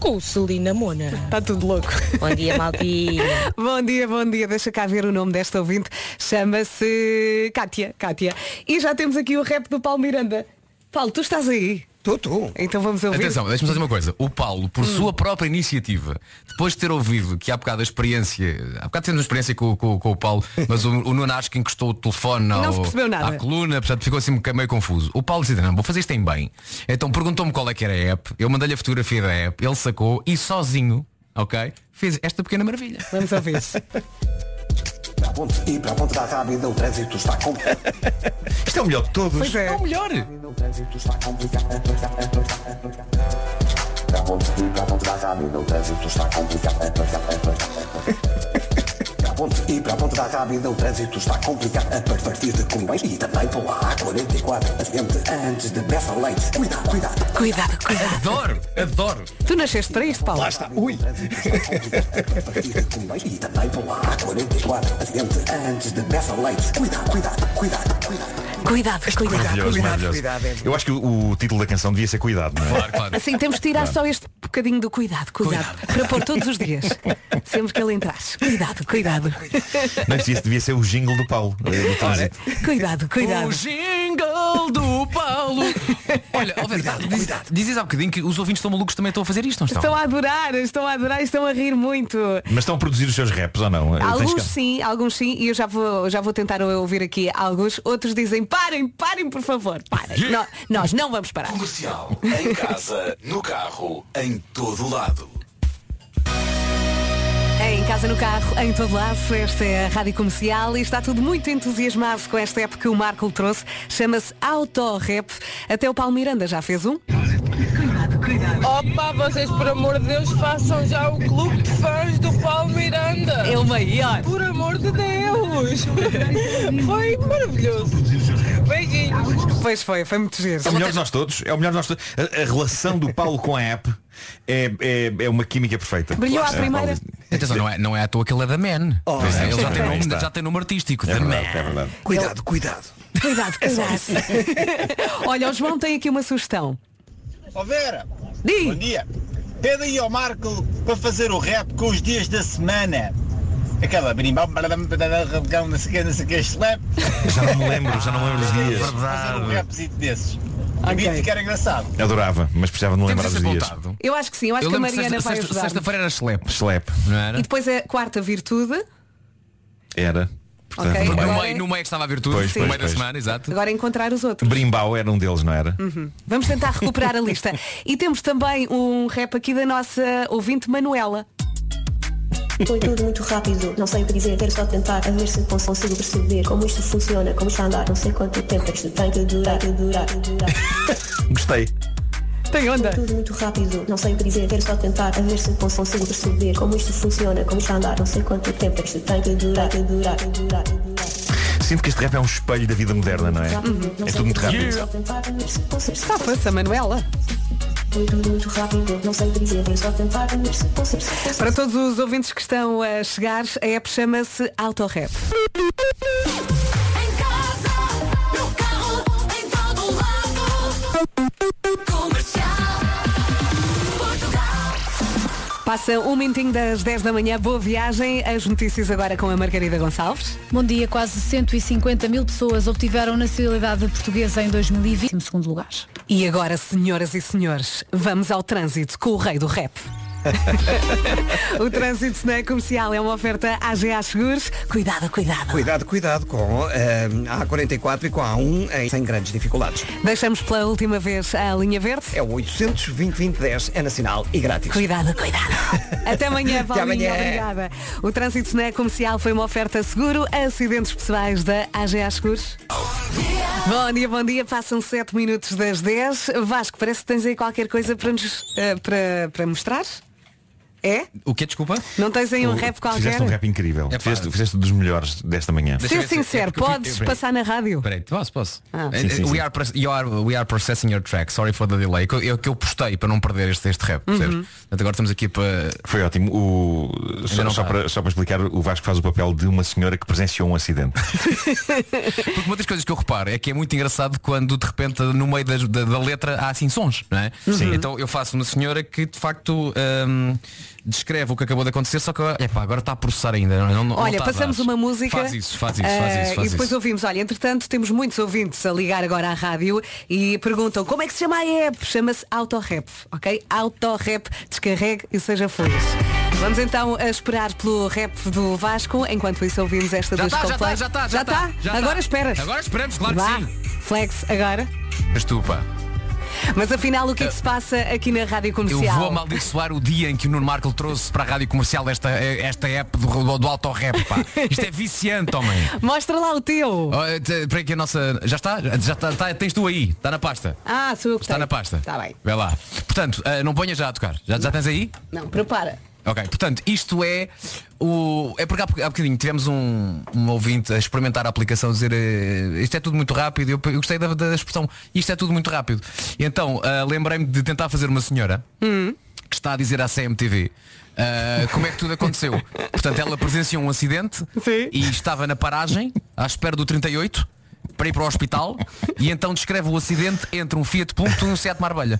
com o Celina Mona. Está tudo louco. Bom dia, Maltinha. bom dia, bom dia. Deixa cá ver o nome desta ouvinte. Chama-se Kátia. Kátia. E já temos aqui o rap do Paulo Miranda. Paulo, tu estás aí? Estou, estou. Então vamos ouvir. Atenção, deixa-me dizer uma coisa. O Paulo, por sua própria iniciativa, depois de ter ouvido que há bocado a experiência, há bocado temos uma experiência com, com- com o Paulo, mas o, o Nuno acho que encostou o telefone ao- à coluna, portanto ficou assim meio confuso. O Paulo disse, não, vou fazer isto em bem. Então perguntou-me qual é que era a app, eu mandei-lhe a fotografia da app, ele sacou e sozinho, ok, fez esta pequena maravilha. Vamos ouvir. Ponte e para a ponte da rápida o trânsito está com... Isto é o melhor de todos. Pois é. É o melhor. Ponte e para a ponte da rápida o trânsito está complicado. A e partir de Combães e também pela A44. Acidente antes de Bessa Leite. Cuidado, cuidado. Cuidado, cuidado. Adoro, adoro. Tu nasceste para isto, Paulo? Lá está. Ui. A partir de Combães e também pela A44. Acidente antes de Bessa Leite. Cuidado, cuidado, cuidado, cuidado. Cuidado, cuidado. Maravilhoso, maravilhoso. cuidado, é. Eu acho que o, o título da canção devia ser Cuidado, não é? Claro, claro. Assim, temos de tirar só este bocadinho do cuidado, cuidado, para pôr todos os dias. Sempre que ele entrasse. Cuidado, cuidado. Não, isto devia ser o jingle do Paulo. do trânsito. Cuidado, cuidado. O jingle do Paulo. Olha, ó, Vera, diz, dizes há bocadinho que os ouvintes estão malucos também estão a fazer isto, não estão? Estão a adorar, estão a adorar e estão a rir muito. Mas estão a produzir os seus raps ou não? Alguns sim, alguns sim, e eu já vou, já vou tentar ouvir aqui alguns. Outros dizem, parem, parem, por favor, parem. Nó- nós não vamos parar. Comercial. Em casa, no carro, em todo lado. Em casa, no carro, em todo lado, esta é a Rádio Comercial e está tudo muito entusiasmado com esta app que o Marco lhe trouxe. Chama-se Autorap. Até o Paulo Miranda já fez um. Opa, vocês por amor de Deus façam já o clube de fãs do Paulo Miranda. É o maior. Por amor de Deus. Foi maravilhoso. Beijinhos. Pois foi, foi muito giro. É o melhor de nós todos. É o melhor de nós todos. A, a relação do Paulo com a app é, é, é uma química perfeita. Brilhou à É, primeira. Atenção, não é, não é à toa que ele é da Man. Oh, é, é, ele já é, tem, é, nome, já tem nome artístico. É da verdade, Man. é verdade. Cuidado, cuidado. Cuidado, cuidado. Olha, o João tem aqui uma sugestão. Ó Vera, Diz. bom dia. Pede aí ao Marco para fazer o rap com os dias da semana. Aquela brimbão, não sei o que, não sei o que, slap. Já não me lembro, já não me lembro dos dias. Fazer um rapzito desses. Ok. Devia ficar engraçado. Adorava, mas precisava de me lembrar dos dias. apontado. Eu acho que sim, eu acho Eu que a que Mariana sexta- vai ajudar. Sexta-feira era Schlep. Slap. Não era? E depois a quarta virtude. Era. Portanto, Ok, não vai- No meio, é- no meio estava a vir tudo, Pois, no pois, meio da pois. semana, exato. Agora é encontrar os outros. Brimbau era um deles, não era? Uhum. Vamos tentar recuperar a lista. E temos também um rap aqui da nossa ouvinte Manuela. Foi tudo muito rápido, não sei o que dizer, quero só tentar a ver se consigo perceber como isto funciona, como está a andar, não sei quanto tempo que isto tem que durar, que durar, que durar. Gostei. Tem onda. Foi tudo muito rápido, não sei o que dizer, quero só tentar a ver se consigo perceber como isto funciona, como está a andar, não sei quanto tempo que isto tem que durar, que durar, que durar, que durar. Sinto que este rap é um espelho da vida moderna, não é? É tudo muito rápido. Só tentar a ver se consigo Está força, Manuela. Para todos os ouvintes que estão a chegar, a app chama-se Autorap. Passa um minutinho das 10 da manhã, boa viagem. As notícias agora com a Margarida Gonçalves. Bom dia, quase 150 mil pessoas obtiveram nacionalidade portuguesa em 2020, em segundo lugar. E agora, senhoras e senhores, vamos ao trânsito com o rei do rap. o trânsito na comercial é uma oferta AGA Seguros. Cuidado, cuidado. Cuidado, cuidado com eh, a A44 e com a A1 em, sem grandes dificuldades. Deixamos pela última vez a linha verde. É o 800 2010 é nacional e grátis. Cuidado, cuidado. Até amanhã, Até Paulinho. amanhã. Obrigada. O trânsito na comercial foi uma oferta seguro, acidentes pessoais da AGA Seguros. Bom dia, bom dia. Passam 7 minutos das 10. Vasco, parece que tens aí qualquer coisa para, nos, eh, para, para mostrar. É? O que desculpa? Não tens aí um rap qualquer? Fizeste um rap incrível. É fizeste, fizeste dos melhores desta manhã. Ser é sincero, fiz- podes passar na rádio. Peraí, posso, posso. Ah. Eh, Sim, sim, we, sim. Are, proce- you are- we are processing your track. Sorry for the delay. Que eu, que eu postei para não perder este, este rap. Uhum. Portanto, agora estamos aqui para. Foi ótimo. O... Só, não só está. para, só para explicar, o Vasco faz o papel de uma senhora que presenciou um acidente. Porque uma das coisas que eu reparo é que é muito engraçado quando de repente no meio das- da, da letra há assim sons, não é? Sim. Então eu faço uma senhora que de facto hum, descreve o que acabou de acontecer, só que epá, agora está a processar ainda. Não, não- não Olha, está a passamos uma música. Faz isso, faz isso, eh, faz isso. Faz e depois isso. ouvimos, olha, entretanto temos muitos ouvintes a ligar agora à rádio e perguntam como é que se chama a app? Chama-se Autorap, ok? Autorap, descarregue e seja feliz. Vamos então a esperar pelo rap do Vasco, enquanto isso ouvimos esta Já dos tá, já Coldplay. tá, já tá, já já tá, já Agora tá. esperas. Agora esperamos, claro que Vá. sim. Flex agora. Mas tu, pá, Mas afinal o que é que se passa aqui na rádio eu comercial? vou amaldiçoar o dia em que o Nuno Marco trouxe para a rádio comercial esta, esta app do, do, do autorrap, pá. Isto é viciante, homem. Mostra lá o teu. Oh, eh, aí que a nossa. Já está? Já está, está- tens tu aí, está na pasta. Ah, sou eu que Está tenho. na pasta. Está bem. Vê lá. Portanto, eh, não ponha já a tocar. Já, já tens aí? Não, prepara. Ok, portanto, isto é o. É porque há, há bocadinho tivemos um, um ouvinte a experimentar a aplicação, dizer eh, isto é tudo muito rápido. Eu, eu gostei da, da expressão, isto é tudo muito rápido. E então, ah, lembrei-me de tentar fazer uma senhora que está a dizer à CMTV. ah, como é que tudo aconteceu? Portanto, ela presenciou um acidente e estava na paragem, à espera do 38, para ir para o hospital, e então descreve o acidente entre um Fiat Punto e um Seat Marbella.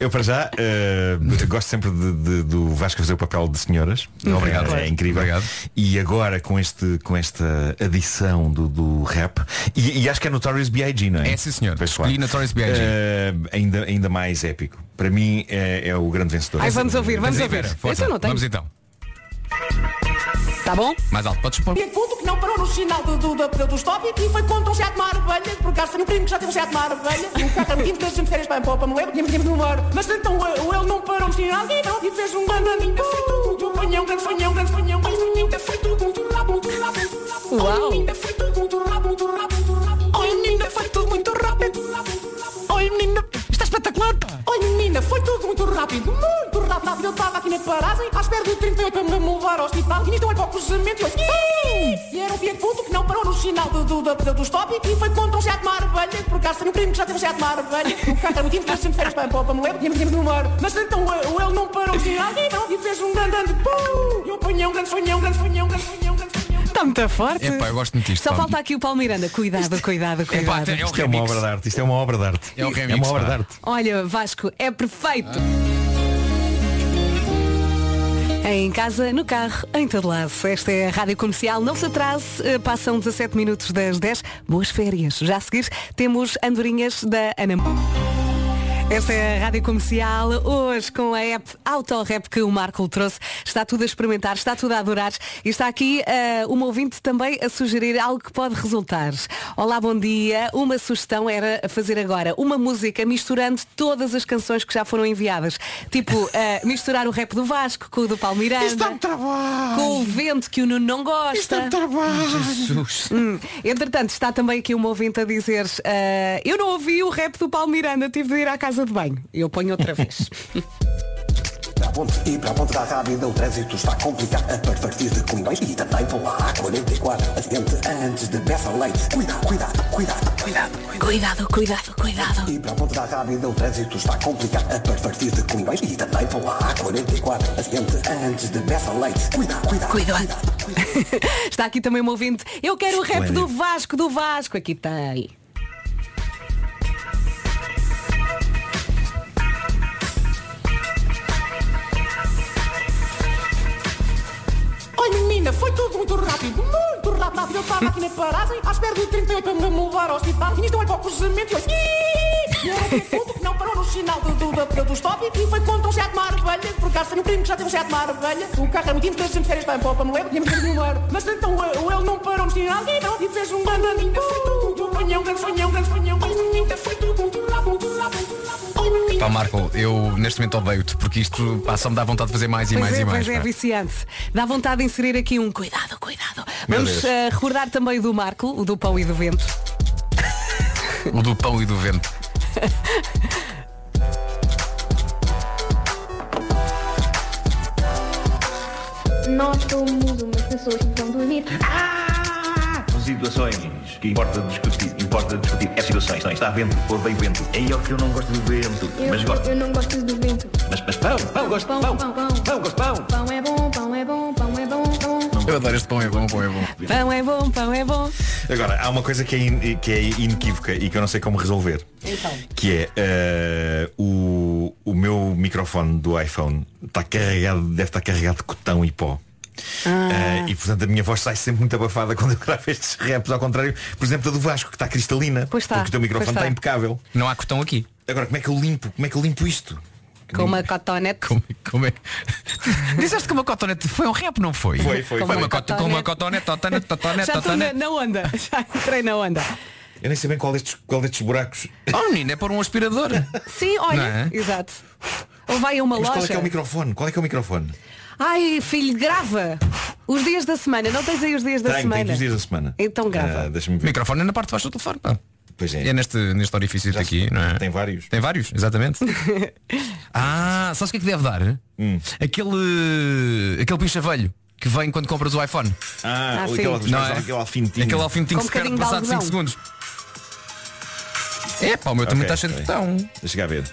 Eu para já eh, gosto sempre de- de- do Vasco fazer o papel de senhoras. Obrigado. É, incrível. Obrigado. E agora com, este, com esta adição do, do rap, e, e acho que é Notorious B.I.G., não é? É, sim, senhor. Pois, Escolhi Notorious B.I.G.. Eh, ainda, ainda mais épico. Para mim é, é o grande vencedor. Ai, vamos ouvir, vamos ouvir. Vamos então. Tá bom? Mais alto, podes pôr. E puto que não parou no sinal do, do, do, do stop e foi contra um Seat Marbelha. Por acaso tenho um primo que já teve um Seat Marbelha. E o carro muito que a gente férias para para me tínhamos tínhamos no mar. Mas então ele não parou no sinal e não, e fez um grande ainda feito muito panhão, grande sonhão, grande sonhão, grande sonhão, ainda feito muito rabo, muito rabo, muito rabo. Uau. Ainda feito muito rabo, muito rabo, muito rabo. Oi menina, foi tudo muito rápido. Oi menina, está espetacular, pá. Oi menina, foi tudo muito rápido, muito rápido. rápido. Eu estava aqui na paragem, à espera do 38 para me levar ao hospital. E eu olho para o cruzamento e "Ih!" E era um Fiat Punto que não parou no sinal do, do, do, do stop e foi contra um Seat Marbelha. Por acaso tenho um primo que já teve um Seat Marbelha. O carro era muito gente férias para, para, para me levar, tínhamos tínhamos no mar. Mas então eh, ele não parou no sinal e não, e fez um grande ande. pum! E eu apanhei um grande sonhão, grande sonhão, grande sonhão, grande sonhão. Está muito forte. Epá, eu gosto muito disto. Só pá. falta aqui o Paulo Miranda. Cuidado, cuidado, cuidado. é o Isto é uma obra de arte. Isto é uma obra de arte. É o remix, É uma obra pá. de arte. Olha, Vasco, é perfeito. Em casa, no carro, em todo lado. Esta é a Rádio Comercial. Não se atrase, eh, passam 17 minutos das 10. Boas férias. Já a seguir temos andorinhas da Ana. Esta é a Rádio Comercial, hoje com a app Autorap que o Marco trouxe. Está tudo a experimentar, está tudo a adorar. E está aqui eh, uma ouvinte também a sugerir algo que pode resultar. Olá, bom dia. Uma sugestão era fazer agora uma música misturando todas as canções que já foram enviadas. Tipo, eh, misturar o rap do Vasco com o do Palmiranda. Isto dá um trabalho. Com o vento que o Nuno não gosta. Isto dá um trabalho. Jesus. Hum, Entretanto, está também aqui uma ouvinte a dizer eh, Eu não ouvi o rap do Paulo Miranda, tive de ir à casa de banho. Eu ponho outra vez. E para a ponte da rápida o trânsito está complicado a par- partir de e também pela A44 acidente antes de Bessa Leite. Cuidado, cuidado, cuidado, cuidado. Cuidado, cuidado, cuidado. E para a ponte da rápida o trânsito está complicado a par- partir de e também pela A44 acidente antes de Bessa Leite. Cuidado, cuidado, Cuidado. Está aqui também uma ouvinte. Eu quero o rap do Vasco, do Vasco. Aqui tem. Menina, foi tudo muito rápido, muito rápido. Eu estava aqui na paragem, à espera do 38 para me levar ao hospital. E eu olho para o cruzamento e eu... E que não parou no sinal do, do, do, do stop e foi contra um sete maravilha. Por acaso tenho um primo que já teve um sete maravilha. O carro era muito importante, a gente férias para para me levar, tínhamos que no Mas então eh, ele não parou no sinal e não, e fez um bananinha. Foi tudo muito sonhão, grande sonhão, grande sonhão. Oi menina, foi tudo. Pá, Marco, eu neste momento odeio-te, porque isto pá, só me dá vontade de fazer mais e Pois mais é, e mais. pois é, pá. viciante. Dá vontade de inserir aqui um cuidado, cuidado. Meu Vamos eh, recordar também o do Marco, o do pão e do vento. O do pão e do vento. Nós somos umas pessoas que vão dormir. São situações que importa discutir, importa discutir. É situações, não, está vento, odeio vento. É o que eu não gosto do vento, Eu, mas gosto. eu não gosto do vento. Mas, mas pão, pão, gosto de Pão, pão. pão, pão. Pão, gosto de pão. Pão é bom, pão é bom, pão é bom, pão. Eu adoro este pão, é bom, pão é bom. Pão é bom, pão é bom. Agora, há uma coisa que é, in- que é inequívoca e que eu não sei como resolver. Então. Que é eh, o, o meu microfone do iPhone está carregado, deve estar carregado de cotão e pó. Eh, e portanto a minha voz sai sempre muito abafada quando eu gravo estes raps, ao contrário, por exemplo, da do Vasco, que está cristalina. Pois está, Porque o teu microfone está está. impecável. Não há cotão aqui. Agora, como é que eu limpo? Como é que eu limpo isto? Com uma cotonete. Como, como é? Disseste que uma cotonete foi um rap, não foi? Foi, foi, Foi foi. uma, cota- com uma cotonete, totonete, totonete, Já estou na, na onda. Já entrei na onda. Eu nem sei bem qual destes, qual destes buracos. Oh menino, é pôr um aspirador. Sim, olha. É? Exato. Ou vai a uma Mas qual é loja. que é o microfone? Qual é que é o microfone? Ai, filho, grava. Os dias da semana. Não tens aí os dias da Tenho, semana. tenho os dias da semana. Então grava. Ah, Deixa-me O ver. microfone é na parte de baixo do telefone, pá. Pois é. E é neste, neste orifício Já aqui, se- não é? Tem vários. Tem vários, exatamente. ah, sabes o que é que deve dar? Hum. Aquele. aquele pincha-velho que vem quando compras o iPhone. Ah, Ah, sim. aquele, Não é? aquele alfinetinho. Aquele alfinetinho Com que se perde um bocadinho de passado 5 algodão. segundos. É pá, o meu também Ok, está cheio de ok. botão. Deixa cá ver.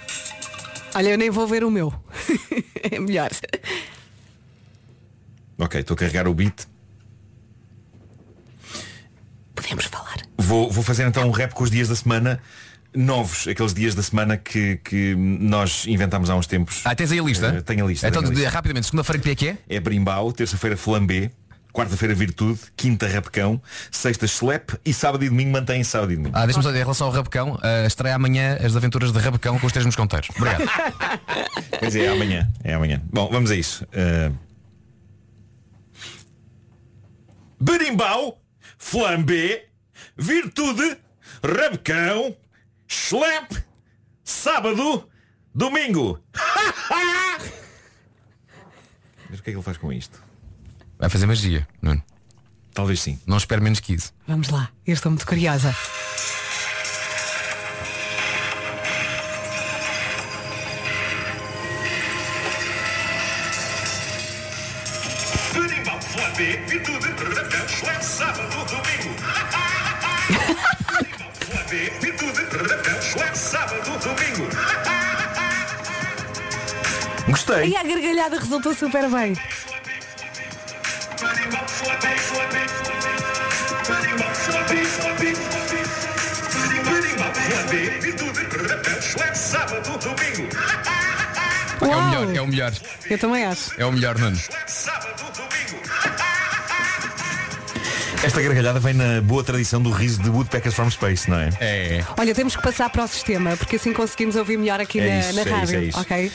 Olha, eu nem vou ver o meu. é melhor. Ok, estou a carregar o beat. Podemos falar. Vou, vou fazer então um rap com os dias da semana novos, aqueles dias da semana que, que nós inventámos há uns tempos. Ah, tens aí a lista? Eh, tenho a lista. Então, a lista. rapidamente, segunda-feira que dia que é? É Brimbau, terça-feira Flambé, quarta-feira Virtude, quinta Rapcão, sexta Slap e sábado e domingo mantém sábado e domingo. Ah, deixa-me só dizer, em relação ao Rabecão, uh, estreia amanhã as aventuras de Rabecão com os três mosconteiros. Obrigado. Pois é, é amanhã. É amanhã. Bom, vamos a isso. Uh... Berimbau, flambé, virtude, rabecão, schlep, sábado, domingo. Mas o que é que ele faz com isto? Vai fazer magia, Nuno. Talvez sim. Não espero menos que isso. Vamos lá. Eu estou muito curiosa. Sábado, domingo. Schlep, sábado, domingo. Gostei. E a gargalhada resultou super bem. Sábado, domingo. É o melhor, é o melhor. Eu também acho. É o melhor, Nuno. Esta gargalhada vem na boa tradição do riso de Woodpeckers from Space, não é? É. Olha, temos que passar para o sistema, porque assim conseguimos ouvir melhor aqui É na, isso, na é isso, rádio. é isso. Ok?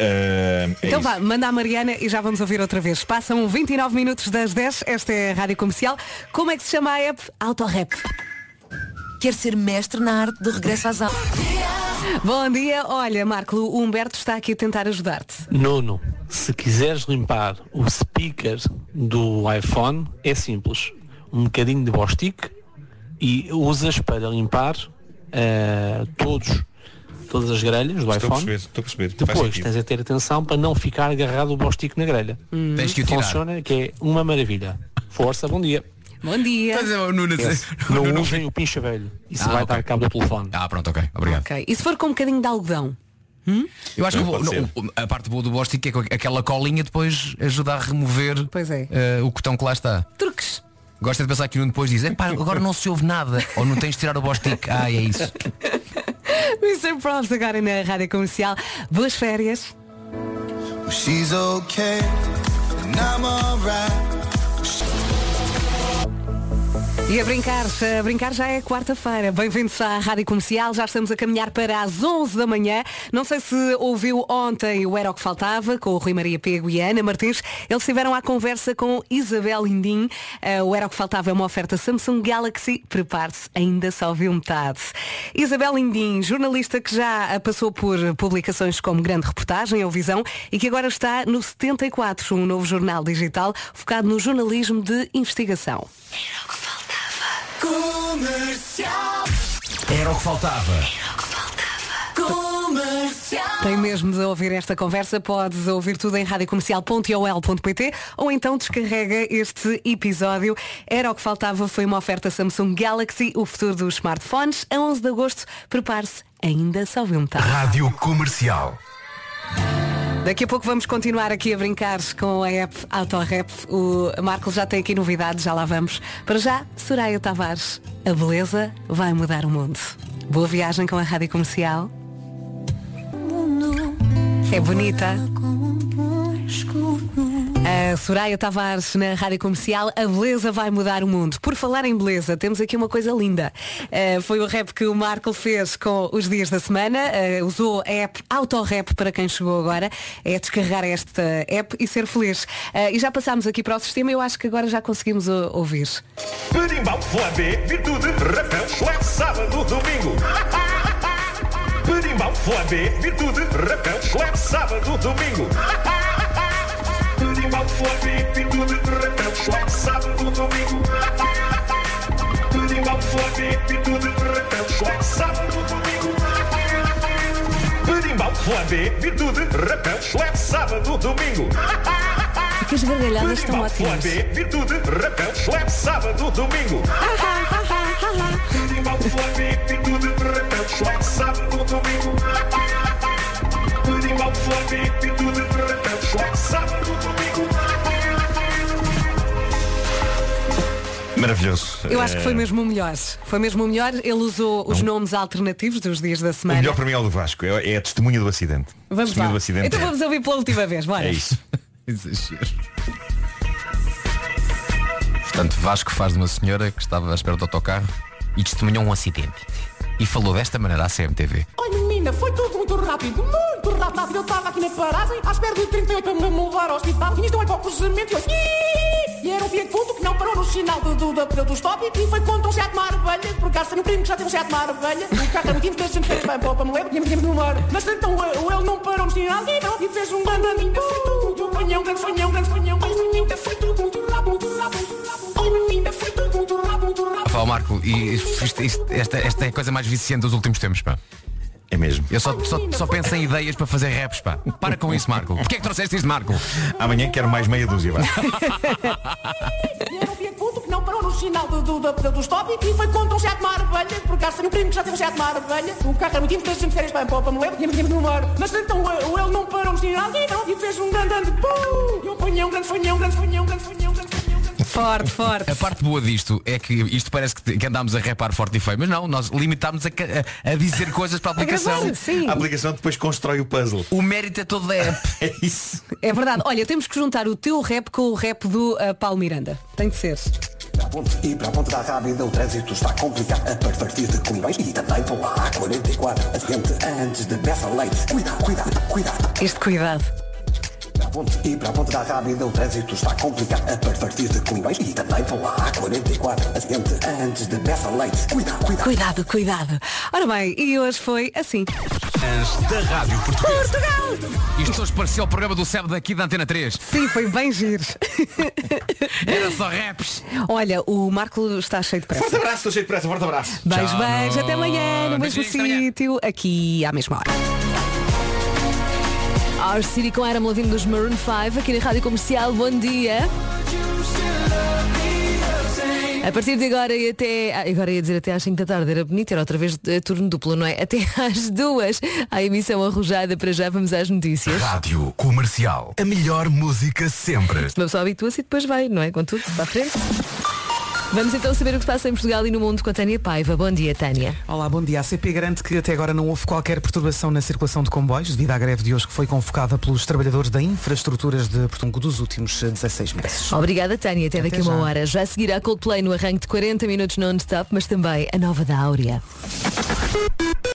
é Então isso. vá, manda a Mariana e já vamos ouvir outra vez. Passam 29 minutos das 10, esta é a Rádio Comercial. Como é que se chama a app? Autorap. Quer ser mestre na arte do regresso às aulas. Bom dia, olha Marco, o Humberto está aqui a tentar ajudar-te. Nuno, se quiseres limpar o speaker do iPhone, é simples. Um bocadinho de Bostic e usas para limpar eh, todos, todas as grelhas do Estou a iPhone. perceber, estou a perceber. Depois tens a ter atenção para não ficar agarrado o Bostic na grelha. Tens que o tirar. Funciona, que é uma maravilha. Força, bom dia. Bom dia. Estás a dizer, o Nuno a o Não Nuno- usem o pincha velho. Isso Ah, vai ok. dar cabo do telefone. Ah, pronto, ok. Obrigado. Ok. E se for com um bocadinho de algodão? Eu acho que Não, o- pode no- o- a parte boa do Bostic é que aquela colinha depois ajuda a remover eh, o cotão que lá está. Truques. Gosta de pensar que o Nuno depois diz, "Epá, agora não se ouve nada, ou não tens de tirar o Bostic. Ah, é isso. Mr. Props agora na Rádio Comercial. Boas férias. She's okay, and I'm alright. E a brincar, a brincar já é quarta-feira. Bem-vindos à Rádio Comercial. Já estamos a caminhar para as 11 da manhã. Não sei se ouviu ontem o Era o que Faltava com o Rui Maria Pego e a Ana Martins. Eles estiveram à conversa com Isabel Lindim. Eh, o Era o que Faltava é uma oferta Samsung Galaxy. Prepare-se, ainda só ouviu metade. Isabel Lindim, jornalista que já passou por publicações como Grande Reportagem ou Visão e que agora está no 74, um novo jornal digital focado no jornalismo de investigação. Comercial. Era o que faltava. Comercial. Tem mesmo de ouvir esta conversa, podes ouvir tudo em radiocomercial.ol.pt ou então descarrega este episódio. Era o que faltava, foi uma oferta Samsung Galaxy, o futuro dos smartphones. A 11 de agosto, prepare-se, ainda só viu metade. Rádio Comercial. Daqui a pouco vamos continuar aqui a brincar com a app Autorap. O Marco já tem aqui novidades, já lá vamos. Para já, Soraya Tavares, a beleza vai mudar o mundo. Boa viagem com a Rádio Comercial. É bonita. A Soraya Tavares na Rádio Comercial, a beleza vai mudar o mundo. Por falar em beleza, temos aqui uma coisa linda. Uh, foi o rap que o Marco fez com os dias da semana. Uh, usou a app Autorap para quem chegou agora. É descarregar esta app e ser feliz. Uh, e já passámos aqui para o sistema, eu acho que agora já conseguimos ouvir. Berimbau, flambé, virtude, rapel, sábado, domingo. Berimbau, flambé, virtude, rapel, sábado, domingo. Flambé, virtude, rapel, chulé, sábado, domingo. Domingo. Domingo. Que as gargalhadas estão ótimas. Flambé, virtude, rapel, chulé, sábado, domingo. Flambé, virtude, rapel, chulé, sábado, domingo. Flambé, virtude, rapel, chulé, sábado, Maravilhoso. Eu acho que foi Eh, mesmo o melhor. Foi mesmo o melhor. Ele usou os nomes alternativos dos dias da O semana. melhor para mim é o do Vasco. É, é a testemunha do acidente. Vamos testemunha lá. do acidente. Então é- vamos ouvir pela última vez, bora. É isso. Exagero. Portanto, Vasco faz de uma senhora que estava à espera do autocarro e testemunhou um acidente. E falou desta maneira à CMTV. Oi menina, foi tudo muito rápido, muito rápido. Eu estava aqui na paragem, à espera de 38 para me mudar ao hospital. E eu olho para o cruzamento e eu... E era um Fiat Punto que não parou no sinal do, do, do, do stop e foi contra um Seat Maravilha. Por acaso tenho um primo que já tem um Seat Maravilha. O carro é muito inteiro, sempre fez bem para me levar, tinha muito número. Mas então ele não parou no sinal e não, e fez um grande menina, foi tudo muito sonhão, grande sonhão, grande sonhão. Oi menina, foi tudo muito rápido, muito rápido. Oi menina, foi tudo rápido, muito rápido. Rafael Marco, e isto- isto- esta, esta é a coisa mais viciante dos últimos tempos, pá. É mesmo. Eu só, só, só penso em ideias para fazer raps, pá. Para com isso, Marco. Porquê é que trouxeste isto, Marco? Amanhã quero mais meia dúzia, era que não parou no sinal do, do, do, do stop e foi contra um Seat Maravilha. Por acaso tenho um primo que já teve um Seat Maravilha. O carro é muito inteiro, sempre férias bem para me levar, tinha muito número. Mas então ele não parou no sinal e não, e fez um grande ande. Pum! E um punhão, grande sonhão, grande sonhão, grande sonhão, grande. Forte, forte. A parte boa disto é que isto parece que, que andámos a repar forte e feio, mas não, nós limitámos a, a- a dizer coisas para a aplicação. gravar, sim. A aplicação depois constrói o puzzle. O mérito é todo da app. É isso. É verdade. Olha, temos que juntar o teu rap com o rap do uh, Paulo Miranda. Tem de ser. E para a ponte da rápida o trânsito está complicado a par- partir de Coimbrões e também pela A44 acidente antes de Bessa Leite. Cuidado, cuidado, cuidado. Este cuidado. Para a ponte- E para a ponte da rápida o trânsito está complicado a par- partir de Coimbrões e também pela A44 acidente antes de Bessa Leite. Cuidado, cuidado. Cuidado, cuidado. Ora bem, e hoje foi assim. Da Rádio Portuguesa. Portugal! Isto hoje parecia o programa do SEB daqui da Antena 3. Sim, foi bem giro. Era só raps. Olha, o Marco está cheio de pressa. Forte abraço, estou cheio de pressa, forte abraço. Beijo, Tchau, beijo. Até amanhã, no mesmo sítio, aqui à mesma hora. Our City com Adam Levine dos Maroon 5 aqui na Rádio Comercial. Bom dia. A partir de agora e até. ah, Agora ia dizer até às 5 da tarde, era bonito, era outra vez turno duplo, não é? Até às duas. A emissão arrojada para já vamos às notícias. Rádio Comercial. A melhor música sempre. Uma pessoa habitua-se e depois vai, não é? Com tudo para a frente. Vamos então saber o que se passa em Portugal e no mundo com a Tânia Paiva. Bom dia, Tânia. Olá, bom dia. A CP garante que até agora não houve qualquer perturbação na circulação de comboios devido à greve de hoje que foi convocada pelos trabalhadores da infraestruturas de Portugal dos últimos eh, 16 meses. Obrigada, Tânia. Até, Até daqui a uma hora. Já seguirá Coldplay no arranque de 40 minutos non-stop, mas também a nova da Áurea.